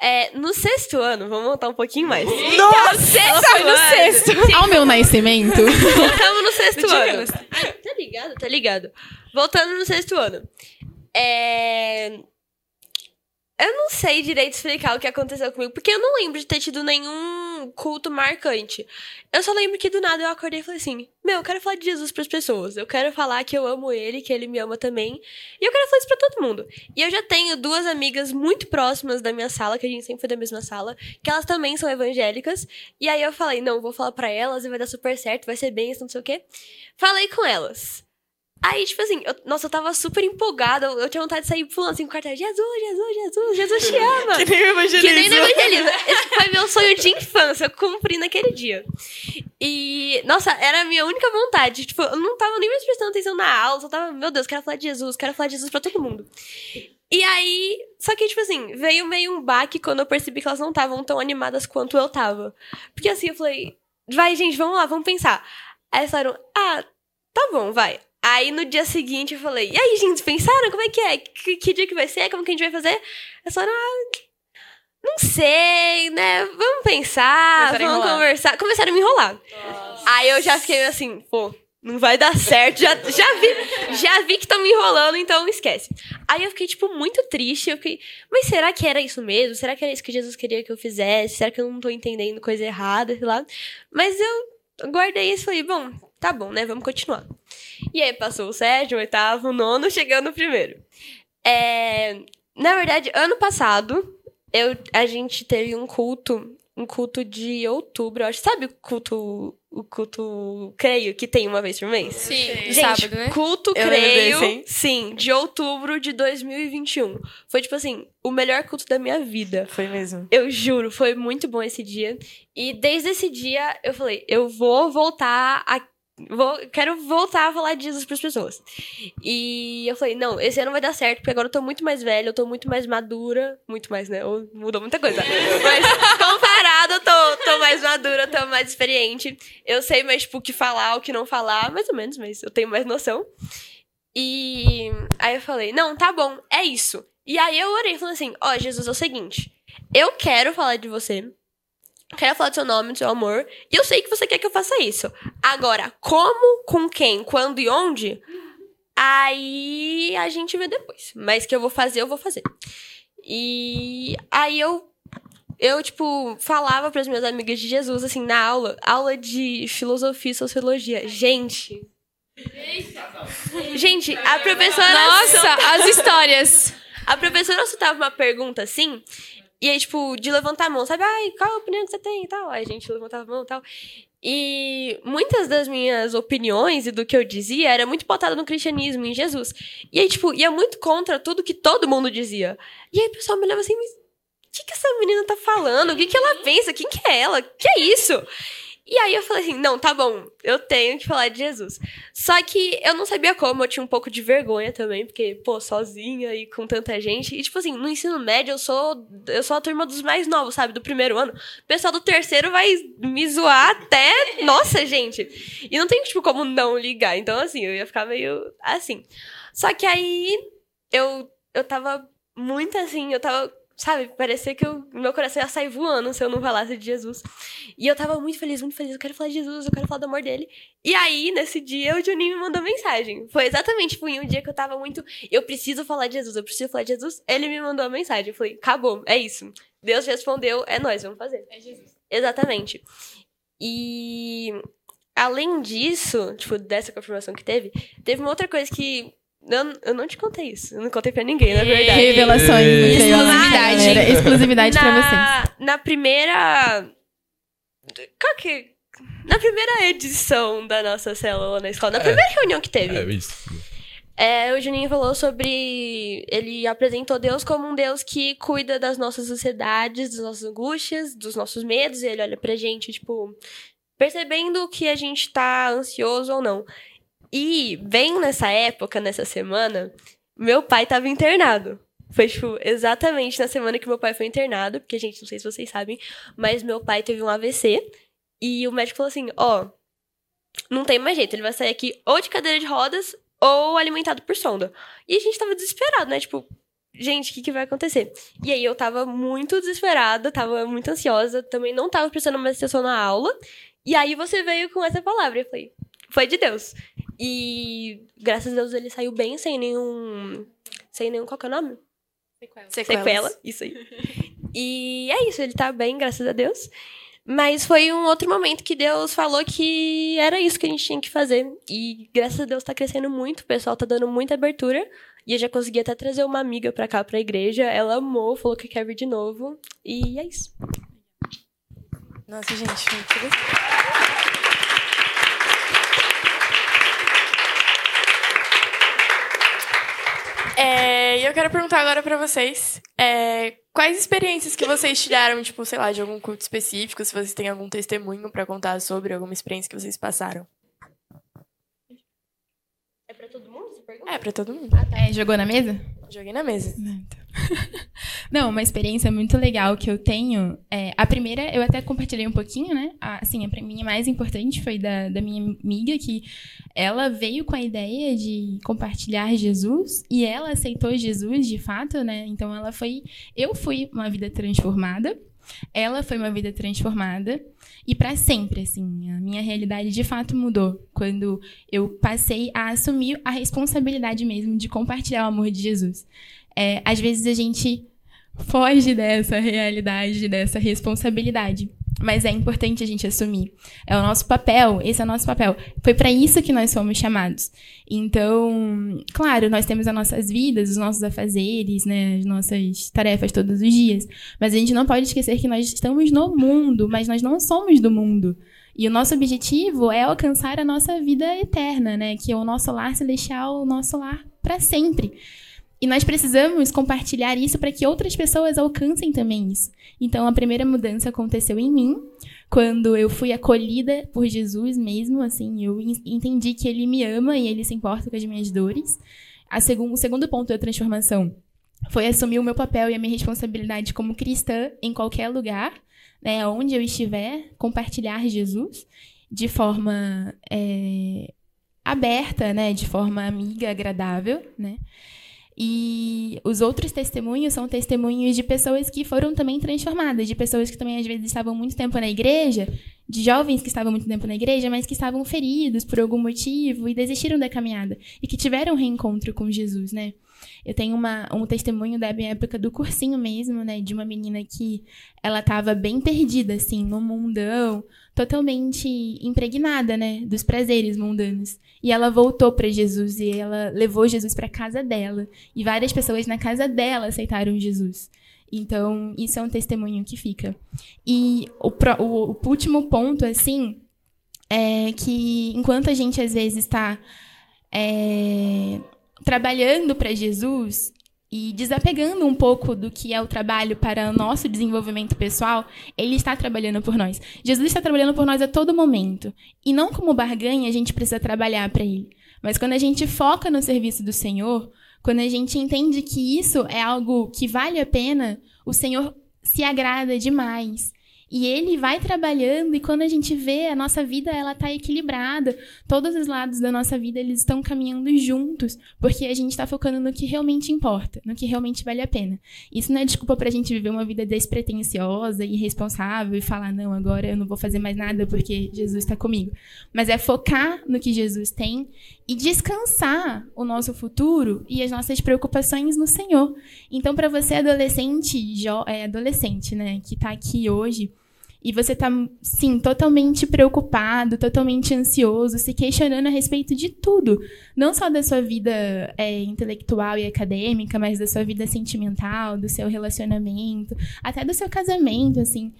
É, no sexto ano, vamos voltar um pouquinho mais. Nossa! Sexto foi no ano. sexto. Ao meu nascimento. Voltamos no sexto ano. Ai, tá ligado, tá ligado. Voltando no sexto ano. É... Eu não sei direito explicar o que aconteceu comigo, porque eu não lembro de ter tido nenhum culto marcante. Eu só lembro que do nada eu acordei e falei assim: Meu, eu quero falar de Jesus pras pessoas. Eu quero falar que eu amo ele, que ele me ama também. E eu quero falar isso pra todo mundo. E eu já tenho duas amigas muito próximas da minha sala, que a gente sempre foi da mesma sala, que elas também são evangélicas. E aí eu falei: Não, vou falar pra elas e vai dar super certo, vai ser bem, não sei o quê. Falei com elas. Aí, tipo assim, eu- nossa, eu tava super empolgada. Eu, eu tinha vontade de sair pulando assim com o cartaz: Jesus, Jesus, Jesus, Jesus te ama. Que nem o evangelismo. Que nem no evangelismo. Esse foi meu sonho de infância. Eu cumpri naquele dia. E, nossa, era a minha única vontade. Tipo, eu não tava nem mais prestando atenção na aula. Só tava, meu Deus, quero falar de Jesus, quero falar de Jesus pra todo mundo. E aí, só que, tipo assim, veio meio um baque quando eu percebi que elas não estavam tão animadas quanto eu tava. Porque assim, eu falei, vai, gente, vamos lá, vamos pensar. Aí elas falaram, ah, tá bom, vai. Aí no dia seguinte eu falei, e aí, gente, pensaram? Como é que é? Que, que dia que vai ser? Como que a gente vai fazer? Elas falaram, ah, não sei, né? Vamos pensar, Começaram vamos conversar. Começaram a me enrolar. Aí eu já fiquei assim, pô, não vai dar certo. Já, já, vi, já vi que estão me enrolando, então esquece. Aí eu fiquei, tipo, muito triste. Eu fiquei, mas será que era isso mesmo? Será que era isso que Jesus queria que eu fizesse? Será que eu não tô entendendo coisa errada, sei lá? Mas eu guardei isso e falei, bom, tá bom, né? Vamos continuar. E aí passou o sétimo, oitavo, nono, chegando no primeiro. É, na verdade, ano passado, eu, a gente teve um culto, um culto de outubro, eu acho. Sabe o culto, o culto creio que tem uma vez por mês? Sim, Gente, sábado, né? culto Eu creio, desse, sim, de outubro de 2021. Foi tipo assim, o melhor culto da minha vida. Foi mesmo. Eu juro, foi muito bom esse dia. E desde esse dia eu falei, eu vou voltar a vou, quero voltar a falar de Jesus pras pessoas. E eu falei, não, esse ano vai dar certo, porque agora eu tô muito mais velha, eu tô muito mais madura, muito mais, né? Ou Mudou muita coisa. Mas comparado, eu tô, tô mais madura, tô mais experiente. Eu sei mais tipo o que falar, o que não falar, mais ou menos, mas eu tenho mais noção. E aí eu falei, não, tá bom, é isso. E aí eu orei falando assim, ó, Jesus, é o seguinte, eu quero falar de você. Quero falar do seu nome, do seu amor. E eu sei que você quer que eu faça isso. Agora, como, com quem, quando e onde? Aí a gente vê depois. Mas que eu vou fazer, eu vou fazer. E aí eu eu, tipo, falava para as minhas amigas de Jesus, assim, na aula, aula de filosofia e sociologia. Gente. Gente, a professora. Nossa, as histórias. A professora soltava uma pergunta assim, e aí, tipo, de levantar a mão, sabe? Ai, qual a opinião que você tem e tal? Aí a gente levantava a mão e tal. E muitas das minhas opiniões e do que eu dizia era muito pautada no cristianismo, em Jesus. E aí, tipo, ia muito contra tudo que todo mundo dizia. E aí o pessoal me olhava assim, o que, que essa menina tá falando? O que, que ela pensa? Quem que é ela? Que é isso? E aí eu falei assim, não, tá bom, eu tenho que falar de Jesus. Só que eu não sabia como, eu tinha um pouco de vergonha também, porque, pô, sozinha e com tanta gente. E, tipo assim, no ensino médio eu sou. Eu sou a turma dos mais novos, sabe? Do primeiro ano. O pessoal do terceiro vai me zoar até. Nossa, gente! E não tem, tipo, como não ligar. Então, assim, eu ia ficar meio assim. Só que aí eu, eu tava muito assim, eu tava. Sabe, parecia que eu- meu coração ia sair voando se eu não falasse de Jesus. E eu tava muito feliz, muito feliz. Eu quero falar de Jesus, eu quero falar do amor dele. E aí, nesse dia, o Juninho me mandou mensagem. Foi exatamente, tipo, em um dia que eu tava muito. Eu preciso falar de Jesus, eu preciso falar de Jesus. Ele me mandou a mensagem. Eu falei, acabou, é isso. Deus respondeu, é nós, vamos fazer. É Jesus. Exatamente. E além disso, tipo, dessa confirmação que teve, teve uma outra coisa que. Eu, eu não te contei isso. Eu não contei pra ninguém, na verdade. Revelações. Creio Exclusividade. Galera. Exclusividade pra vocês. na, na primeira. Qual que. Na primeira edição da nossa célula na escola, na É. primeira reunião que teve, É isso. é, o Juninho falou sobre. Ele apresentou Deus como um Deus que cuida das nossas ansiedades, das nossas angústias, dos nossos medos. E ele olha pra gente, tipo, percebendo que a gente tá ansioso ou não. E, bem nessa época, nessa semana, meu pai tava internado. Foi, tipo, exatamente na semana que meu pai foi internado, porque, gente, não sei se vocês sabem, mas meu pai teve um AVC. E o médico falou assim: ó, não tem mais jeito, ele vai sair aqui ou de cadeira de rodas ou alimentado por sonda. E a gente tava desesperado, né? Tipo, gente, o que, que vai acontecer? E aí eu tava muito desesperada, tava muito ansiosa, também não tava prestando mais atenção na aula. E aí você veio com essa palavra. Eu falei, foi de Deus. E graças a Deus ele saiu bem, sem nenhum. Sem nenhum. Qual que é o nome? Sequelas. Sequela. Isso aí. E é isso, ele tá bem, graças a Deus. Mas foi um outro momento que Deus falou que era isso que a gente tinha que fazer. E graças a Deus tá crescendo muito, o pessoal tá dando muita abertura. E eu já consegui até trazer uma amiga pra cá, pra igreja. Ela amou, falou que quer vir de novo. E é isso. Nossa, gente, muito É, eu quero perguntar agora pra vocês, é, quais experiências que vocês tiraram, tipo, sei lá, de algum culto específico, se vocês têm algum testemunho pra contar sobre alguma experiência que vocês passaram. É pra todo mundo? Pergunta? É, pra todo mundo. É, jogou na mesa? Joguei na mesa. Não, uma experiência muito legal que eu tenho. É, a primeira, eu até compartilhei um pouquinho, né? A, assim, a pra mim a mais importante foi da, da minha amiga, que ela veio com a ideia de compartilhar Jesus e ela aceitou Jesus de fato, né? Então ela foi. Eu fui uma vida transformada. Ela foi uma vida transformada e para sempre, assim, a minha realidade de fato mudou quando eu passei a assumir a responsabilidade mesmo de compartilhar o amor de Jesus. É, às vezes a gente foge dessa realidade, dessa responsabilidade. Mas é importante a gente assumir. É o nosso papel, esse é o nosso papel. Foi para isso que nós fomos chamados. Então, claro, nós temos as nossas vidas, os nossos afazeres, né, as nossas tarefas todos os dias. Mas a gente não pode esquecer que nós estamos no mundo, mas nós não somos do mundo. E o nosso objetivo é alcançar a nossa vida eterna, né, que é o nosso lar celestial, o nosso lar para sempre. E nós precisamos compartilhar isso para que outras pessoas alcancem também isso. Então, a primeira mudança aconteceu em mim, quando eu fui acolhida por Jesus mesmo, assim, eu en- entendi que ele me ama e ele se importa com as minhas dores. A segun, o segundo ponto da transformação foi assumir o meu papel e a minha responsabilidade como cristã em qualquer lugar, né, onde eu estiver, compartilhar Jesus de forma é, aberta, né, de forma amiga, agradável, né. E os outros testemunhos são testemunhos de pessoas que foram também transformadas, de pessoas que também às vezes estavam muito tempo na igreja, de jovens que estavam muito tempo na igreja, mas que estavam feridos por algum motivo e desistiram da caminhada e que tiveram um reencontro com Jesus, né? Eu tenho uma, um testemunho da minha época do cursinho mesmo, né, de uma menina que ela estava bem perdida assim, no mundão, totalmente impregnada, né, dos prazeres mundanos. E ela voltou para Jesus e ela levou Jesus para casa dela. E várias pessoas na casa dela aceitaram Jesus. Então, isso é um testemunho que fica. E o, o- o último ponto, assim, é que enquanto a gente às vezes está é, trabalhando para Jesus e desapegando um pouco do que é o trabalho para nosso desenvolvimento pessoal, ele está trabalhando por nós. Jesus está trabalhando por nós a todo momento. E não como barganha a gente precisa trabalhar para ele. Mas quando a gente foca no serviço do Senhor, quando a gente entende que isso é algo que vale a pena, o Senhor se agrada demais. E ele vai trabalhando e quando a gente vê a nossa vida, ela tá equilibrada. Todos os lados da nossa vida, eles estão caminhando juntos, porque a gente está focando no que realmente importa, no que realmente vale a pena. Isso não é desculpa pra gente viver uma vida despretensiosa e irresponsável e falar, não, agora eu não vou fazer mais nada porque Jesus está comigo. Mas é focar no que Jesus tem e descansar o nosso futuro e as nossas preocupações no Senhor. Então, para você adolescente, jo é, adolescente, né, que tá aqui hoje, e você tá, sim, totalmente preocupado, totalmente ansioso, se questionando a respeito de tudo. Não só da sua vida é, intelectual e acadêmica, mas da sua vida sentimental, do seu relacionamento, até do seu casamento, assim.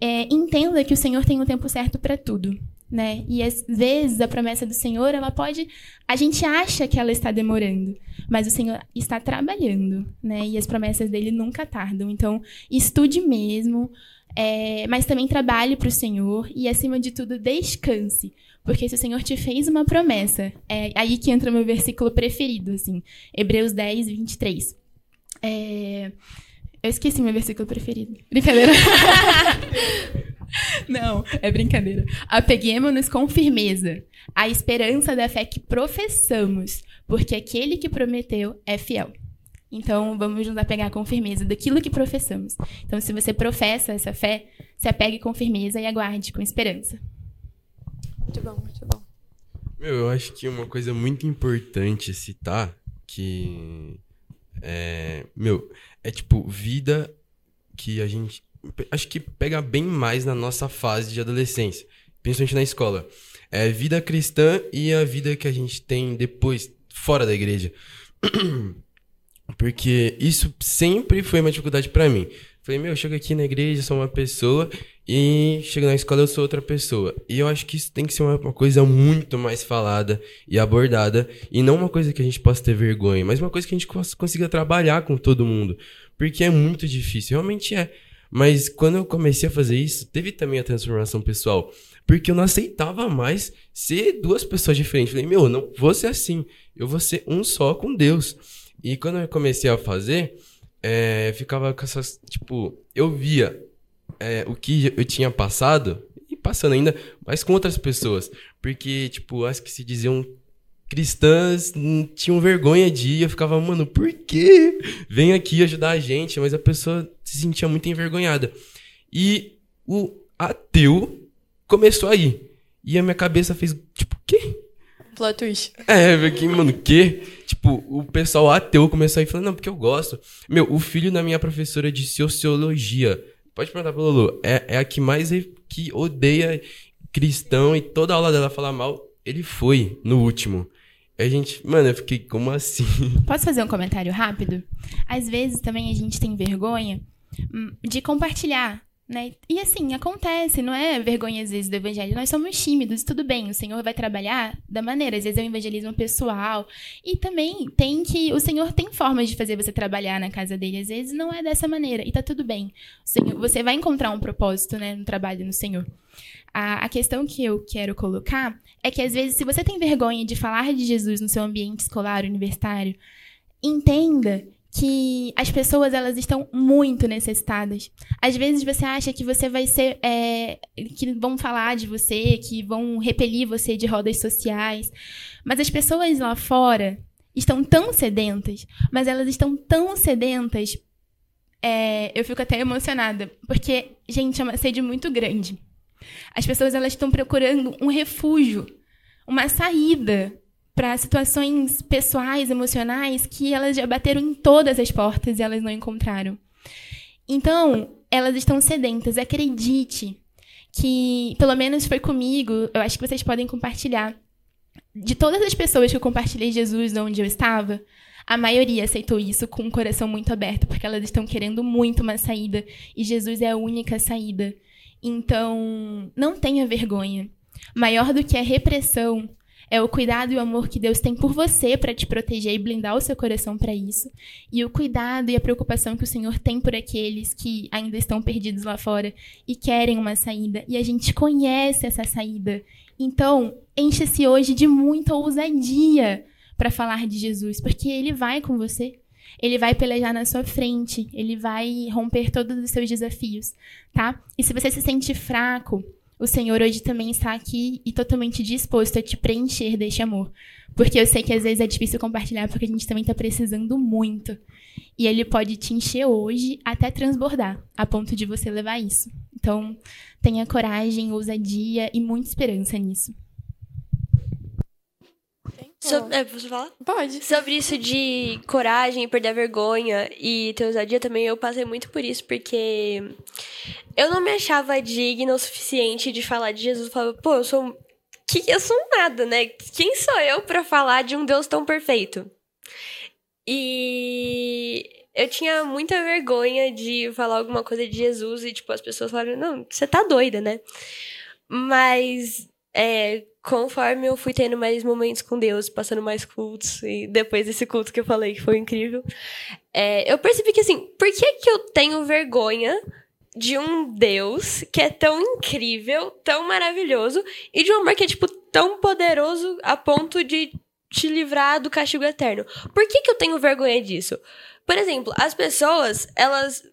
É, entenda que o Senhor tem o tempo certo para tudo. Né? E às vezes a promessa do Senhor, ela pode. A gente acha que ela está demorando, mas o Senhor está trabalhando, né? E as promessas dele nunca tardam. Então, estude mesmo, é, mas também trabalhe para o Senhor e, acima de tudo, descanse. Porque se o Senhor te fez uma promessa, é aí que entra o meu versículo preferido, assim, Hebreus 10, 23. É, eu esqueci meu versículo preferido. Brincadeira. Não, é brincadeira. Apeguemos-nos com firmeza à esperança da fé que professamos, porque aquele que prometeu é fiel. Então, vamos nos apegar com firmeza daquilo que professamos. Então, se você professa essa fé, se apegue com firmeza e aguarde com esperança. Muito bom, muito bom. Meu, eu acho que uma coisa muito importante citar que é, meu, é tipo vida que a gente acho que pega bem mais na nossa fase de adolescência, principalmente na escola. É vida cristã e a vida que a gente tem depois fora da igreja. Porque isso sempre foi uma dificuldade para mim. Falei, meu, eu chego aqui na igreja, sou uma pessoa, e chego na escola, eu sou outra pessoa. E eu acho que isso tem que ser uma, uma, coisa muito mais falada e abordada, e não uma coisa que a gente possa ter vergonha, mas uma coisa que a gente consiga trabalhar com todo mundo. Porque é muito difícil, realmente é. Mas quando eu comecei a fazer isso, teve também a transformação pessoal. Porque eu não aceitava mais ser duas pessoas diferentes. Falei, meu, não vou ser assim. Eu vou ser um só com Deus. E quando eu comecei a fazer, é, ficava com essas. Tipo, eu via é, o que eu tinha passado, e passando ainda, mas com outras pessoas. Porque, tipo, as que se diziam cristãs tinham vergonha de ir. Eu ficava, mano, por quê? Vem aqui ajudar a gente. Mas a pessoa se sentia muito envergonhada. E o ateu começou a ir. E a minha cabeça fez, tipo, quê? Plot twist. É, porque, mano, que? Tipo, o pessoal ateu começou a ir falando, não, porque eu gosto. Meu, o filho da minha professora de sociologia, pode perguntar pro Lulu, é, é a que mais que odeia cristão e toda aula dela fala mal, ele foi no último. A gente, mano, eu fiquei, como assim? Posso fazer um comentário rápido? Às vezes também a gente tem vergonha hum, de compartilhar né? E assim, acontece, não é vergonha às vezes do evangelho. Nós somos tímidos, tudo bem, o Senhor vai trabalhar da maneira, às vezes é um evangelismo pessoal. E também tem que. O Senhor tem formas de fazer você trabalhar na casa dele, às vezes não é dessa maneira, e tá tudo bem. Senhor, você vai encontrar um propósito, né, no trabalho no Senhor. A, a questão que eu quero colocar é que às vezes, se você tem vergonha de falar de Jesus no seu ambiente escolar, universitário, entenda que as pessoas elas estão muito necessitadas. Às vezes você acha que você vai ser é, que vão falar de você, que vão repelir você de rodas sociais, mas as pessoas lá fora estão tão sedentas, mas elas estão tão sedentas, é, eu fico até emocionada, porque gente é uma sede muito grande. As pessoas elas estão procurando um refúgio, uma saída para situações pessoais, emocionais, que elas já bateram em todas as portas e elas não encontraram. Então, elas estão sedentas. Acredite que, pelo menos foi comigo, eu acho que vocês podem compartilhar. De todas as pessoas que eu compartilhei Jesus onde eu estava, a maioria aceitou isso com um coração muito aberto, porque elas estão querendo muito uma saída e Jesus é a única saída. Então, não tenha vergonha. Maior do que a repressão é o cuidado e o amor que Deus tem por você para te proteger e blindar o seu coração para isso. E o cuidado e a preocupação que o Senhor tem por aqueles que ainda estão perdidos lá fora e querem uma saída. E a gente conhece essa saída. Então, encha-se hoje de muita ousadia para falar de Jesus, porque ele vai com você. Ele vai pelejar na sua frente, ele vai romper todos os seus desafios, tá? E se você se sente fraco, o Senhor hoje também está aqui e totalmente disposto a te preencher deste amor. Porque eu sei que às vezes é difícil compartilhar, porque a gente também está precisando muito. E Ele pode te encher hoje até transbordar, a ponto de você levar isso. Então, tenha coragem, ousadia e muita esperança nisso. É, posso falar? Pode. Sobre isso de coragem, perder a vergonha e ter ousadia também, eu passei muito por isso, porque eu não me achava digna o suficiente de falar de Jesus. Eu falava, pô, eu sou. Que eu sou nada, né? Quem sou eu para falar de um Deus tão perfeito? E eu tinha muita vergonha de falar alguma coisa de Jesus e, tipo, as pessoas falaram, não, você tá doida, né? Mas é, conforme eu fui tendo mais momentos com Deus, passando mais cultos, e depois desse culto que eu falei que foi incrível, é, eu percebi que assim, por que, que eu tenho vergonha de um Deus que é tão incrível, tão maravilhoso, e de um amor que é, tipo, tão poderoso a ponto de te livrar do castigo eterno. Por que, que eu tenho vergonha disso? Por exemplo, as pessoas, elas.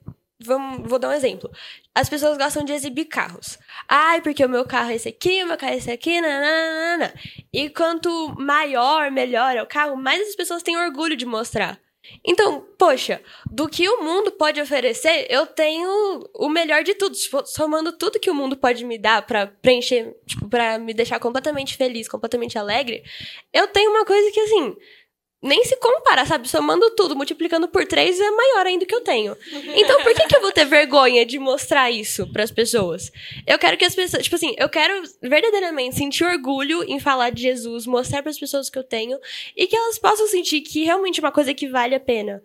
Vamos, vou dar um exemplo. As pessoas gostam de exibir carros. Ai, porque o meu carro é esse aqui, o meu carro é esse aqui, nananana. E quanto maior, melhor é o carro, mais as pessoas têm orgulho de mostrar. Então, poxa, do que o mundo pode oferecer, eu tenho o melhor de tudo. Tipo, somando tudo que o mundo pode me dar pra preencher, tipo, pra me deixar completamente feliz, completamente alegre, eu tenho uma coisa que, assim, nem se compara, sabe? Somando tudo, multiplicando por três é maior ainda que eu tenho. Então, por que, que eu vou ter vergonha de mostrar isso pras pessoas? Eu quero que as pessoas, tipo assim, eu quero verdadeiramente sentir orgulho em falar de Jesus, mostrar pras pessoas que eu tenho e que elas possam sentir que realmente é uma coisa que vale a pena.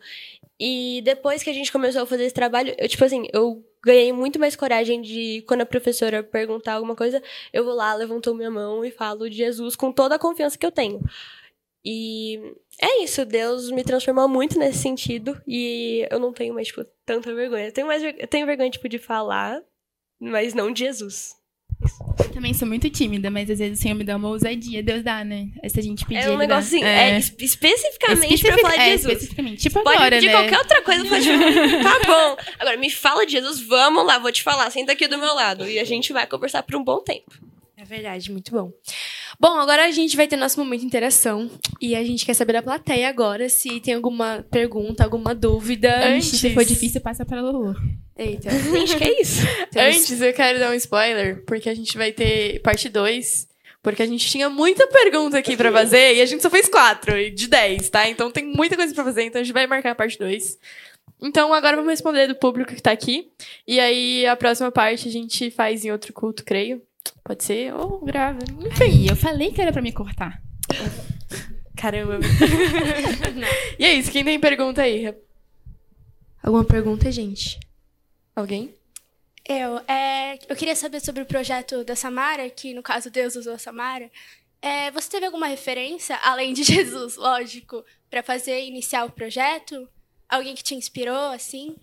E depois que a gente começou a fazer esse trabalho, eu, tipo assim, eu ganhei muito mais coragem de, quando a professora perguntar alguma coisa, eu vou lá, levanto minha mão e falo de Jesus com toda a confiança que eu tenho. E é isso, Deus me transformou muito nesse sentido e eu não tenho mais, tipo, tanta vergonha. Eu tenho, mais, eu tenho vergonha, tipo, de falar, mas não de Jesus. Eu também sou muito tímida, mas às vezes o Senhor me dá uma ousadia. Deus dá, né? Se a gente pedir, É um negócio assim, é, es- especificamente Especific- pra falar de é, Jesus. especificamente. Tipo Pode agora, pedir né? qualquer outra coisa, pode tá bom. Agora, me fala de Jesus, vamos lá, vou te falar, senta aqui do meu lado. E a gente vai conversar por um bom tempo. É verdade, muito bom. Bom, agora a gente vai ter nosso momento de interação. E a gente quer saber da plateia agora se tem alguma pergunta, alguma dúvida. Antes, se for difícil, passa pra Lulu. Eita. Gente, que é isso? Temos- Antes, eu quero dar um spoiler, porque a gente vai ter parte 2. Porque a gente tinha muita pergunta aqui pra fazer e a gente só fez quatro de 10, tá? Então tem muita coisa pra fazer, então a gente vai marcar a parte 2. Então agora vamos responder do público que tá aqui. E aí a próxima parte a gente faz em outro culto, creio. Pode ser, ou grava. Enfim. Aí, eu falei que era pra me cortar. Caramba. e é isso, quem tem pergunta aí? Alguma pergunta, gente? Alguém? Eu, é, eu queria saber sobre o projeto da Samara, que no caso Deus usou a Samara. É, você teve alguma referência, além de Jesus, lógico, para fazer iniciar o projeto? Alguém que te inspirou, assim?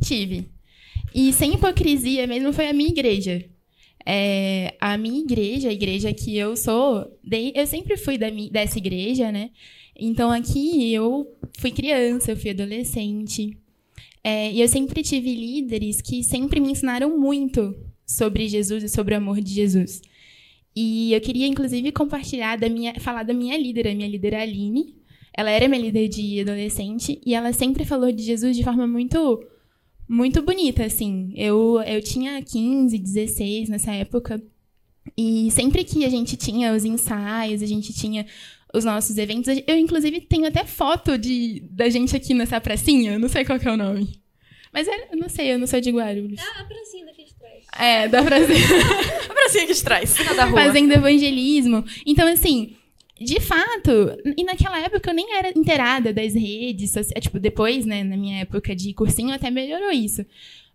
Tive. E sem hipocrisia mesmo foi a minha igreja. É, a minha igreja, a igreja que eu sou, eu sempre fui da dessa igreja, né? Então aqui eu fui criança, eu fui adolescente. É, e eu sempre tive líderes que sempre me ensinaram muito sobre Jesus e sobre o amor de Jesus. E eu queria, inclusive, compartilhar da minha, falar da minha líder, a minha líder Aline. Ela era minha líder de adolescente e ela sempre falou de Jesus de forma muito muito bonita, assim. Eu, eu tinha 15, 16 nessa época. E sempre que a gente tinha os ensaios, a gente tinha os nossos eventos, eu inclusive tenho até foto de, da gente aqui nessa pracinha, não sei qual que é o nome. Mas é- eu não sei, eu não sou de Guarulhos. Ah, a pracinha daqui de trás. É, da pracinha. A pracinha aqui de trás. Da rua. fazendo evangelismo. Então, assim, de fato, e naquela época eu nem era inteirada das redes sociais. Tipo, depois, né, na minha época de cursinho, até melhorou isso.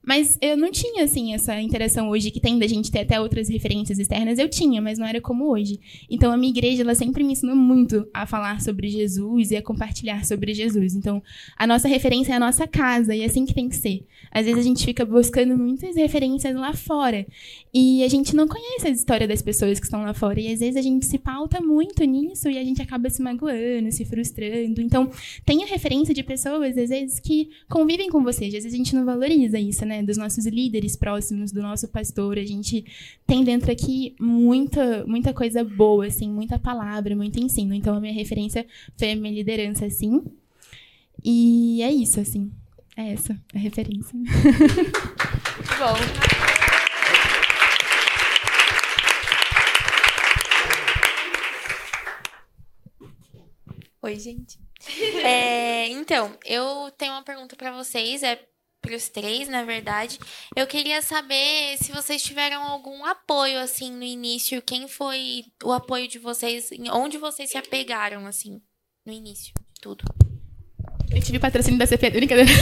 Mas eu não tinha, assim, essa interação hoje que tem da gente ter até outras referências externas. Eu tinha, mas não era como hoje. Então, a minha igreja, ela sempre me ensinou muito a falar sobre Jesus e a compartilhar sobre Jesus. Então, a nossa referência é a nossa casa, e é assim que tem que ser. Às vezes a gente fica buscando muitas referências lá fora. E a gente não conhece a história das pessoas que estão lá fora. E às vezes a gente se pauta muito nisso e a gente acaba se magoando, se frustrando. Então, tenha referência de pessoas, às vezes, que convivem com você. Às vezes a gente não valoriza isso, né? Dos nossos líderes próximos, do nosso pastor. A gente tem dentro aqui muita, muita coisa boa, assim, muita palavra, muito ensino. Então, a minha referência foi a minha liderança, assim. E é isso, assim. É essa a referência. Bom. Oi, gente. É, então, eu tenho uma pergunta pra vocês, é pros três, na verdade. Eu queria saber se vocês tiveram algum apoio, assim, no início. Quem foi o apoio de vocês? Onde vocês se apegaram, assim, no início de tudo? Eu tive patrocínio da CP. Brincadeira.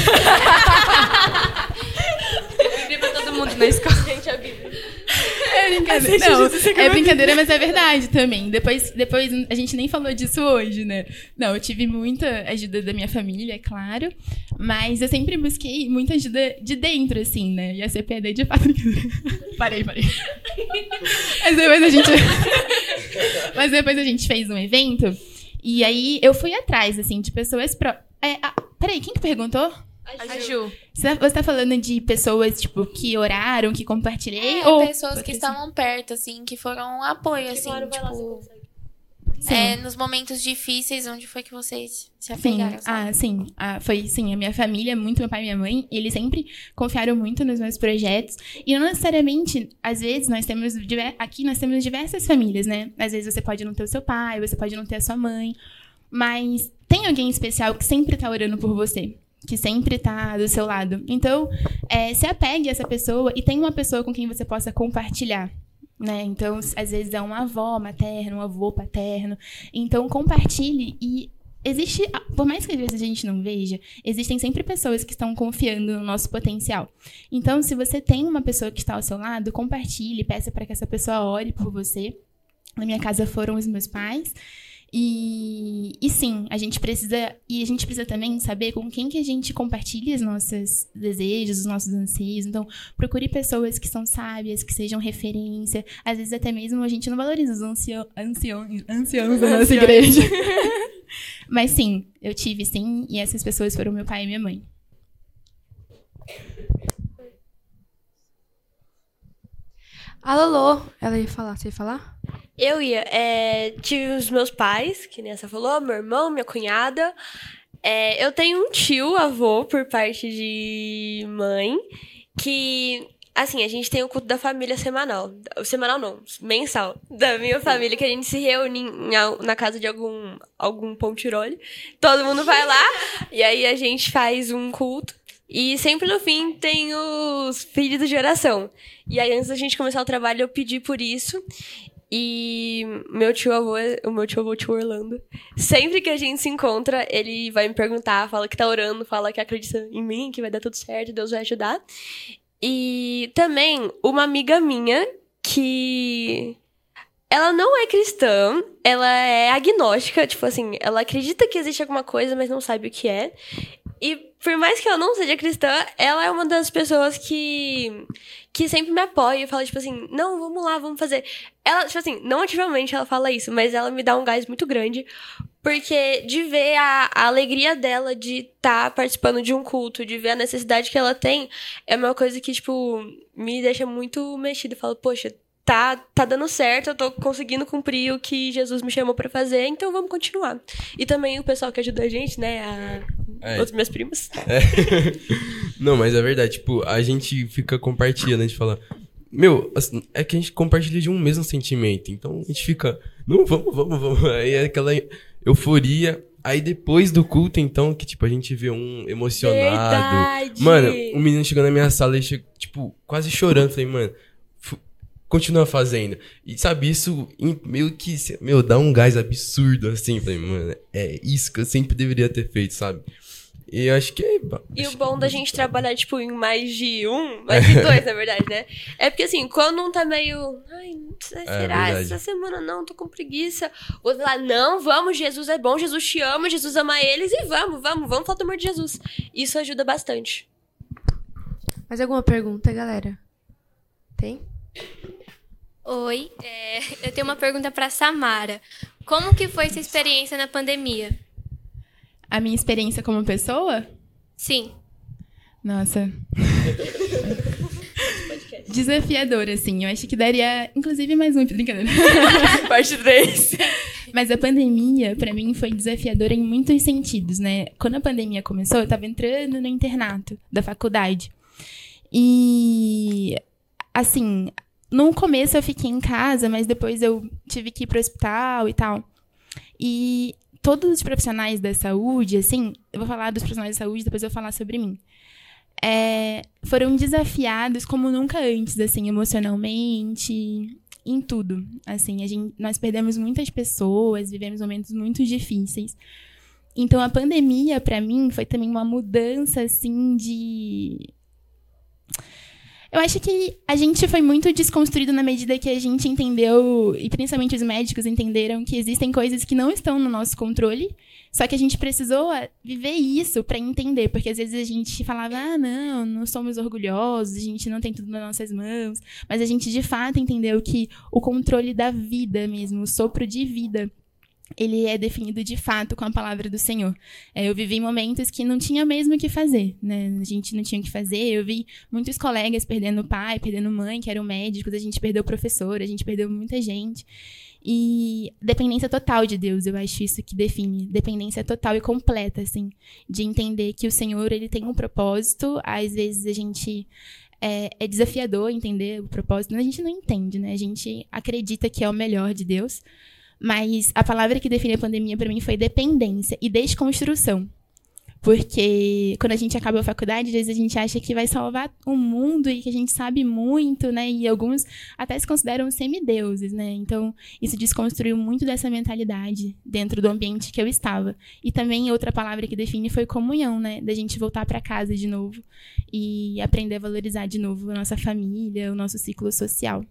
Todo mundo na escola. É brincadeira. Não, é brincadeira, mas é verdade também. Depois, depois, a gente nem falou disso hoje, né? Não, eu tive muita ajuda da minha família, é claro. Mas eu sempre busquei muita ajuda de dentro, assim, né? E a CPD de fato. parei, parei. Mas depois a gente. mas depois a gente fez um evento. E aí eu fui atrás, assim, de pessoas. Pro... É, ah, peraí, quem que perguntou? A Ju. Você você tá falando de pessoas, tipo, que oraram, que compartilhei? É, ou pessoas que estavam perto, assim, que foram um apoio, assim, lá, você tipo... Sim. É, nos momentos difíceis, onde foi que vocês se Sim, apegaram? sabe? ah, sim. Ah, foi, sim, a minha família, muito meu pai e minha mãe, eles sempre confiaram muito nos meus projetos. E não necessariamente, às vezes, nós temos, aqui nós temos diversas famílias, né? Às vezes você pode não ter o seu pai, você pode não ter a sua mãe. Mas tem alguém especial que sempre tá orando por você. Que sempre tá do seu lado. Então, é, se apegue a essa pessoa e tenha uma pessoa com quem você possa compartilhar. Né? Então, às vezes é uma avó materna, um avô paterno. Então, compartilhe e existe, por mais que às vezes a gente não veja, existem sempre pessoas que estão confiando no nosso potencial. Então, se você tem uma pessoa que está ao seu lado, compartilhe, peça para que essa pessoa ore por você. Na minha casa foram os meus pais. E, e sim, a gente precisa e a gente precisa também saber com quem que a gente compartilha os nossos desejos, os nossos anseios. Então, procure pessoas que são sábias, que sejam referência. Às vezes até mesmo a gente não valoriza os ancião, anciões, anciãos da nossa igreja. Mas sim, eu tive sim, e essas pessoas foram meu pai e minha mãe. A Lolo, ela ia falar, você ia falar? Eu ia. é, tive os meus pais, que nem essa falou, meu irmão, minha cunhada. É, eu tenho um tio, avô, por parte de mãe, que. Assim, a gente tem o culto da família semanal. Semanal não, mensal. Da minha família, que a gente se reúne na casa de algum, algum pontirole. Todo mundo vai lá, e aí a gente faz um culto. E sempre no fim tem os pedidos de oração. E aí, antes da gente começar o trabalho, eu pedi por isso. E meu tio avô, o meu tio avô, tio Orlando, sempre que a gente se encontra, ele vai me perguntar, fala que tá orando, fala que acredita em mim, que vai dar tudo certo, Deus vai ajudar. E também uma amiga minha que ela não é cristã, ela é agnóstica, tipo assim, ela acredita que existe alguma coisa, mas não sabe o que é. E por mais que ela não seja cristã, ela é uma das pessoas que que sempre me apoia e fala tipo assim, não, vamos lá, vamos fazer. Ela, tipo assim, não ativamente ela fala isso, mas ela me dá um gás muito grande. Porque de ver a, a alegria dela de estar participando de um culto, de ver a necessidade que ela tem, é uma coisa que, tipo, me deixa muito mexida. Eu falo, poxa, tá, tá dando certo, eu tô conseguindo cumprir o que Jesus me chamou pra fazer, então vamos continuar. E também o pessoal que ajuda a gente, né? A... É. Outros meus primos. Não, mas é verdade, tipo, a gente fica compartilhando, a gente fala. Meu, assim, é que a gente compartilha de um mesmo sentimento. Então a gente fica. Não, vamos, vamos, vamos. Aí é aquela euforia. Aí depois do culto, então, que tipo, a gente vê um emocionado. Verdade! Mano, um menino chegou na minha sala e chegou, tipo, quase chorando. Falei, mano, continua fazendo. E sabe, isso meio que, meu, dá um gás absurdo assim. Falei, mano, é isso que eu sempre deveria ter feito, sabe? E eu acho que é. E acho o bom da gente trabalhar, tipo, em mais de um, mais de dois, na verdade, né? É porque, assim, quando um tá meio. Ai, será verdade. essa semana não, tô com preguiça. O outro lá, não, vamos, Jesus é bom, Jesus te ama, Jesus ama eles e vamos, vamos, vamos falar do amor de Jesus. Isso ajuda bastante. Mais alguma pergunta, galera? Tem? Oi, é, eu tenho uma pergunta para Samara. Como que foi sua experiência na pandemia? A minha experiência como pessoa? Sim. Nossa. Desafiador, assim. Eu acho que daria, inclusive, mais um. Brincadeira. Parte 3. Mas a pandemia, pra mim, foi desafiadora em muitos sentidos, né? Quando a pandemia começou, eu tava entrando no internato da faculdade. E, assim, no começo eu fiquei em casa, mas depois eu tive que ir pro hospital e tal. E todos os profissionais da saúde, assim, eu vou falar dos profissionais da saúde, depois eu vou falar sobre mim. É, foram desafiados como nunca antes, assim, emocionalmente, em tudo. Assim, a gente, nós perdemos muitas pessoas, vivemos momentos muito difíceis. Então, a pandemia, pra mim, foi também uma mudança, assim, de. Eu acho que a gente foi muito desconstruído na medida que a gente entendeu, e principalmente os médicos entenderam, que existem coisas que não estão no nosso controle, só que a gente precisou ah, viver isso pra entender, porque às vezes a gente falava, ah, não, não somos orgulhosos, a gente não tem tudo nas nossas mãos, mas a gente de fato entendeu que o controle da vida mesmo, o sopro de vida, ele é definido de fato com a palavra do Senhor. É, eu vivi momentos que não tinha mesmo o que fazer, né? A gente não tinha o que fazer. Eu vi muitos colegas perdendo pai, perdendo mãe, que eram médicos, a gente perdeu professor, a gente perdeu muita gente. E dependência total de Deus, eu acho isso que define. Dependência total e completa, assim. De entender que o Senhor, ele tem um propósito. Às vezes a gente é, é, desafiador entender o propósito, a gente não entende, né? A gente acredita que é o melhor de Deus. Mas a palavra que define a pandemia para mim foi dependência e desconstrução. Porque quando a gente acaba a faculdade, às vezes a gente acha que vai salvar o mundo e que a gente sabe muito, né? E alguns até se consideram semideuses, né? Então, isso desconstruiu muito dessa mentalidade dentro do ambiente que eu estava. E também outra palavra que define foi comunhão, né? Da gente voltar para casa de novo e aprender a valorizar de novo a nossa família, o nosso ciclo social.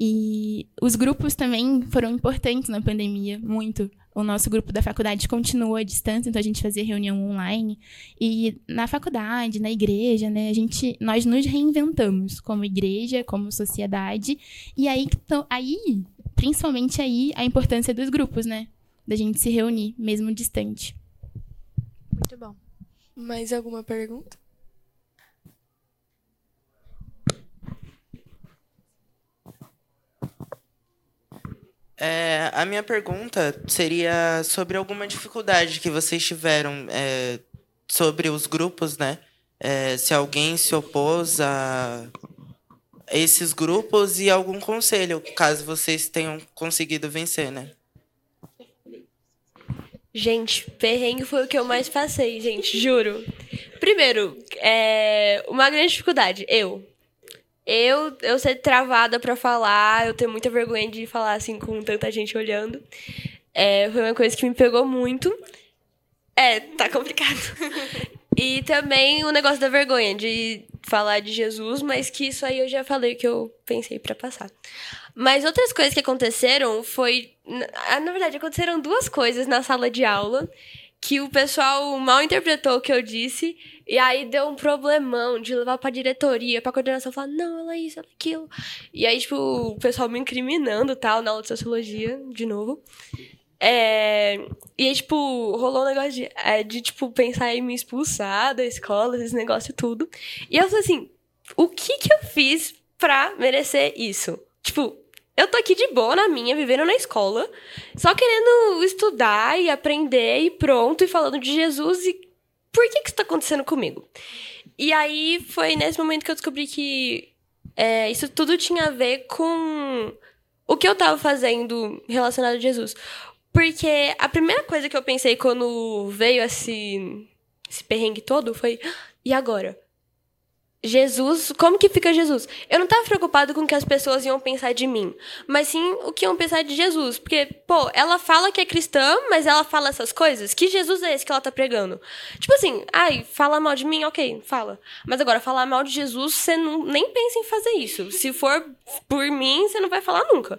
E os grupos também foram importantes na pandemia, muito. O nosso grupo da faculdade continua à distância, então a gente fazia reunião online. E na faculdade, na igreja, né, a gente, nós nos reinventamos como igreja, como sociedade. E aí, aí, principalmente aí, a importância dos grupos, né? Da gente se reunir, mesmo distante. Muito bom. Mais alguma pergunta? É, a minha pergunta seria sobre alguma dificuldade que vocês tiveram é, sobre os grupos, né? É, se alguém se opôs a esses grupos e algum conselho, caso vocês tenham conseguido vencer, né? Gente, perrengue foi o que eu mais passei, gente, juro. Primeiro, é, uma grande dificuldade, eu. Eu, eu ser travada para falar, eu tenho muita vergonha de falar assim com tanta gente olhando. É, foi uma coisa que me pegou muito. É, tá complicado. e também o negócio da vergonha de falar de Jesus, mas que isso aí eu já falei que eu pensei para passar. Mas outras coisas que aconteceram foi. Na verdade, aconteceram duas coisas na sala de aula que o pessoal mal interpretou o que eu disse. E aí deu um problemão de levar pra diretoria, pra coordenação, falar, não, ela é isso, ela é aquilo. E aí, tipo, o pessoal me incriminando tal, na aula de sociologia, de novo. É... E aí, tipo, rolou um negócio de, é, de, tipo, pensar em me expulsar da escola, esse negócio tudo. E eu falei assim, o que que eu fiz pra merecer isso? Tipo, eu tô aqui de boa na minha, vivendo na escola, só querendo estudar e aprender e pronto, e falando de Jesus e por que que isso tá acontecendo comigo? E aí foi nesse momento que eu descobri que é, isso tudo tinha a ver com o que eu tava fazendo relacionado a Jesus. Porque a primeira coisa que eu pensei quando veio esse, esse perrengue todo foi: ah, e agora? Jesus, como que fica Jesus? Eu não estava preocupado com o que as pessoas iam pensar de mim, mas sim o que iam pensar de Jesus. Porque, pô, ela fala que é cristã, mas ela fala essas coisas. Que Jesus é esse que ela tá pregando? Tipo assim, ai, fala mal de mim, ok, fala. Mas agora, falar mal de Jesus, você não, nem pensa em fazer isso. Se for por mim, você não vai falar nunca.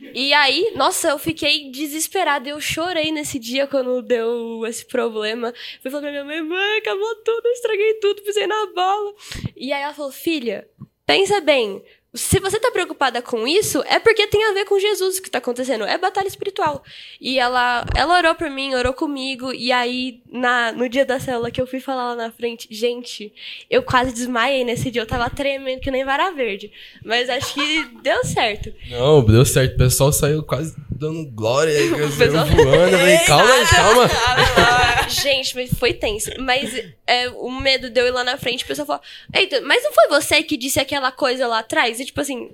E aí, nossa, eu fiquei desesperada. Eu chorei nesse dia quando deu esse problema. Fui falar pra minha mãe, mãe, acabou tudo, estraguei tudo, pisei na bola. E aí ela falou, filha, pensa bem, se você tá preocupada com isso, é porque tem a ver com Jesus que tá acontecendo. É batalha espiritual. E ela, ela orou por mim, orou comigo. E aí, na, no dia da célula que eu fui falar lá na frente, gente, eu quase desmaiei nesse dia. Eu tava tremendo que nem vara verde. Mas acho que deu certo. Não, deu certo. O pessoal saiu quase dando glória aí, pessoal... voando. Eu falei, calma, calma. gente, mas foi tenso. Mas é, o medo de eu ir lá na frente, o pessoal falou: Eita, mas não foi você que disse aquela coisa lá atrás? tipo assim,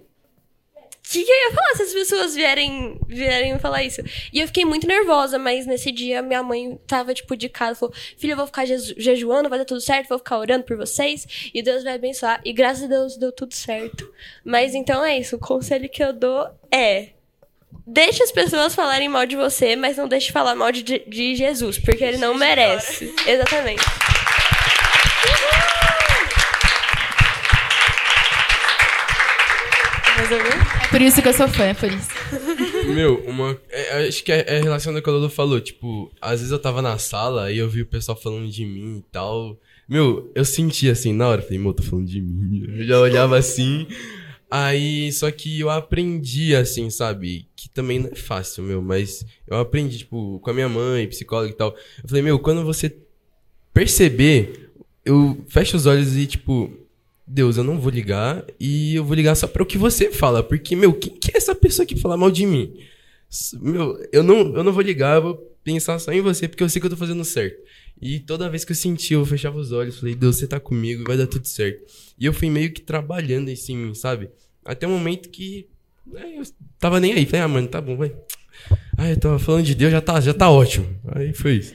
o que, que eu ia falar se as pessoas vierem, vierem me falar isso? E eu fiquei muito nervosa, mas nesse dia minha mãe tava, tipo, de casa, falou, filha, eu vou ficar jejuando, vai dar tudo certo, vou ficar orando por vocês, e Deus vai abençoar. E graças a Deus deu tudo certo. Mas então é isso, o conselho que eu dou é... Deixe as pessoas falarem mal de você, mas não deixe falar mal de, de Jesus, porque ele não merece. Exatamente. É por isso que eu sou fã, é por isso. Meu, uma. É, acho que é, é relacionado ao que a Lolo falou. Tipo, às vezes eu tava na sala e eu vi o pessoal falando de mim e tal. Meu, eu senti assim na hora, falei, meu, tô falando de mim. Eu já olhava assim. Aí, só que eu aprendi, assim, sabe? Que também não é fácil, meu, mas eu aprendi, tipo, com a minha mãe, psicóloga e tal. Eu falei, meu, quando você perceber, eu fecho os olhos e, tipo, Deus, eu não vou ligar e eu vou ligar só para o que você fala, porque, meu, quem que é essa pessoa que fala mal de mim? Meu, eu não, eu não vou ligar, eu vou pensar só em você, porque eu sei que eu tô fazendo certo. E toda vez que eu senti, eu fechava os olhos, falei, Deus, você tá comigo, vai dar tudo certo. E eu fui meio que trabalhando isso em mim, sabe? Até o momento que né, eu tava nem aí. Falei, ah, mano, tá bom, vai. Ah, eu tava falando de Deus, já tá, já tá ótimo. Aí foi isso.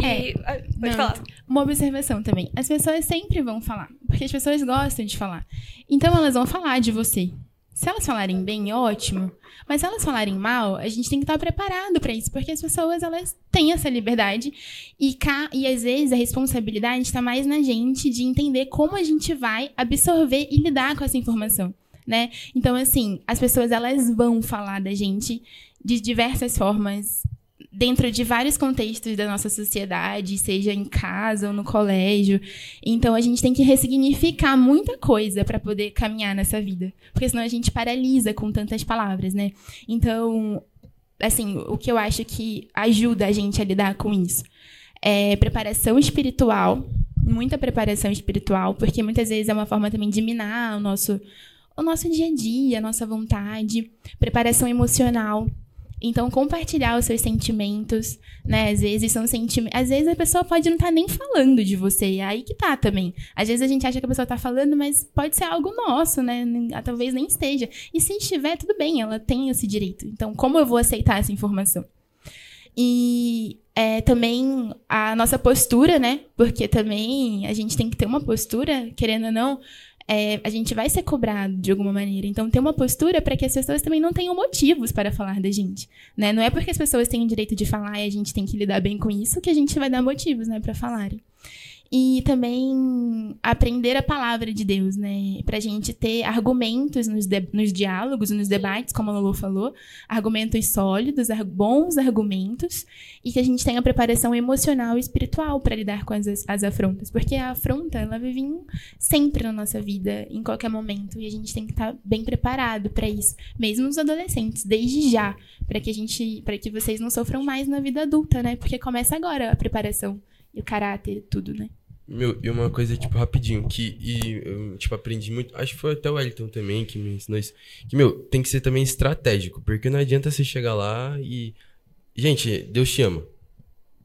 E, ah, pode Não, falar. Uma observação também. As pessoas sempre vão falar, porque as pessoas gostam de falar. Então elas vão falar de você. Se elas falarem bem, ótimo. Mas se elas falarem mal, a gente tem que estar preparado para isso, porque as pessoas elas têm essa liberdade e e às vezes a responsabilidade está mais na gente de entender como a gente vai absorver e lidar com essa informação, né? Então assim, as pessoas elas vão falar da gente de diversas formas dentro de vários contextos da nossa sociedade, seja em casa ou no colégio. Então a gente tem que ressignificar muita coisa para poder caminhar nessa vida, porque senão a gente paralisa com tantas palavras, né? Então, assim, o que eu acho que ajuda a gente a lidar com isso é preparação espiritual, muita preparação espiritual, porque muitas vezes é uma forma também de minar o nosso o nosso dia a dia, a nossa vontade, preparação emocional, então, compartilhar os seus sentimentos, né? Às vezes são sentimentos. Às vezes a pessoa pode não estar nem falando de você. É aí que tá também. Às vezes a gente acha que a pessoa tá falando, mas pode ser algo nosso, né? Nem- Talvez nem esteja. E se estiver, tudo bem, ela tem esse direito. Então, como eu vou aceitar essa informação? E é, também a nossa postura, né? Porque também a gente tem que ter uma postura, querendo ou não, é, a gente vai ser cobrado de alguma maneira. Então, ter uma postura para que as pessoas também não tenham motivos para falar da gente. Né? Não é porque as pessoas têm o direito de falar e a gente tem que lidar bem com isso que a gente vai dar motivos né, para falarem. E também aprender a palavra de Deus, né? Pra gente ter argumentos nos, nos diálogos, nos debates, como a Lolo falou, argumentos sólidos, bons argumentos, e que a gente tenha preparação emocional e espiritual para lidar com as, as afrontas. Porque a afronta, ela vai vir sempre na nossa vida, em qualquer momento, e a gente tem que estar bem preparado para isso, mesmo os adolescentes, desde já, para que a gente, para que vocês não sofram mais na vida adulta, né? Porque começa agora a preparação e o caráter, tudo, né? Meu, e uma coisa, tipo, rapidinho, que e, eu, tipo, aprendi muito. Acho que foi até o Wellington também que me ensinou isso. Que, meu, tem que ser também estratégico, porque não adianta você chegar lá e. Gente, Deus te ama.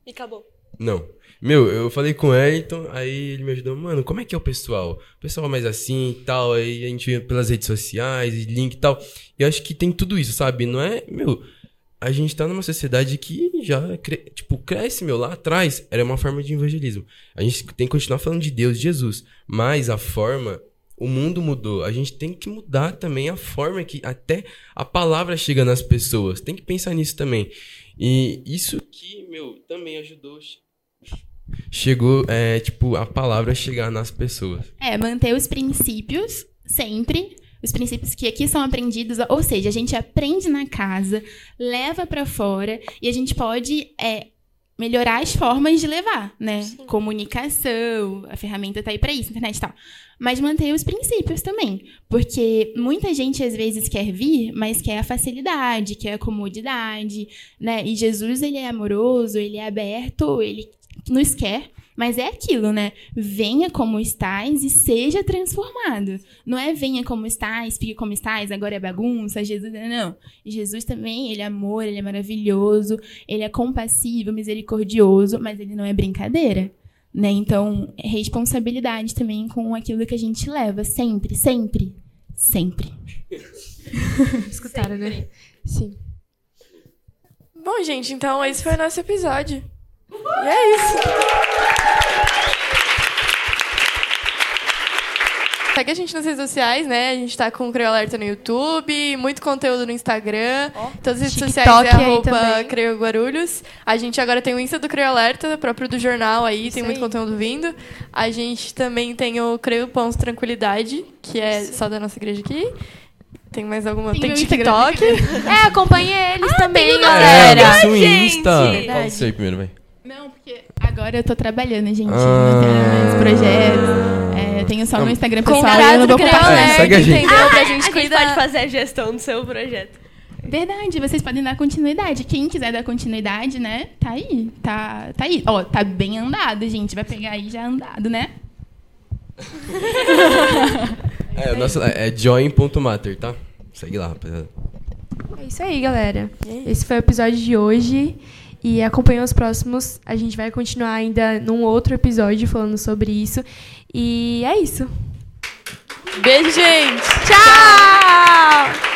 E acabou. Não. Meu, eu falei com o Wellington, aí ele me ajudou, mano, como é que é o pessoal? O pessoal é mais assim e tal, aí a gente vê pelas redes sociais, e link e tal. E eu acho que tem tudo isso, sabe? Não é, meu, a gente tá numa sociedade que já, cre- tipo, cresce, meu, lá atrás era uma forma de evangelismo. A gente tem que continuar falando de Deus, de Jesus, mas a forma, o mundo mudou. A gente tem que mudar também a forma que até a palavra chega nas pessoas. Tem que pensar nisso também. E isso que, meu, também ajudou. Chegou, é, tipo, a palavra chegar nas pessoas. É, manter os princípios sempre. Os princípios que aqui são aprendidos, ou seja, a gente aprende na casa, leva pra fora e a gente pode é, melhorar as formas de levar, né? Comunicação, a ferramenta tá aí pra isso, internet e tal. Mas manter os princípios também. Porque muita gente às vezes quer vir, mas quer a facilidade, quer a comodidade, né? E Jesus, ele é amoroso, ele é aberto, ele nos quer, mas é aquilo, né? Venha como estás e seja transformado. Não é venha como estás, fique como estás, agora é bagunça, Jesus. Não. Jesus também, ele é amor, ele é maravilhoso, ele é compassivo, misericordioso, mas ele não é brincadeira. Né? Então, é responsabilidade também com aquilo que a gente leva, sempre, sempre, sempre. Escutaram, né? Sim. Bom, gente, então esse foi o nosso episódio. E é isso. Segue a gente nas redes sociais, né? A gente tá com o Creu Alerta no YouTube, muito conteúdo no Instagram. Todas as redes TikTok sociais é arroba também. Creu Guarulhos. A gente agora tem o Insta do Creu Alerta, próprio do jornal aí, tem muito aí. conteúdo vindo. A gente também tem o Creu Pons Tranquilidade, que é só da nossa igreja aqui. Tem mais alguma? Tem Tem, TikTok. É, acompanhe eles também, É, galera. passa o Insta. Verdade. Fala aí primeiro, vai. Não, porque agora eu tô trabalhando, gente. Ah. Não tenho mais projetos. É, tenho só Não. meu Instagram pessoal eu não vou compartilhar. É, Creolerta, segue a gente. entendeu? Pra a gente gente cuidar. pode fazer a gestão do seu projeto. Verdade, vocês podem dar continuidade. Quem quiser dar continuidade, né? Tá aí. Tá, tá aí. Ó, tá bem andado, gente. Vai pegar aí já andado, né? É, nossa, é join.matter, tá? Segue lá, rapaziada. É isso aí, galera. Esse foi o episódio de hoje. E acompanhem os próximos. A gente vai continuar ainda num outro episódio falando sobre isso. E é isso. Beijo, gente. Tchau. Tchau.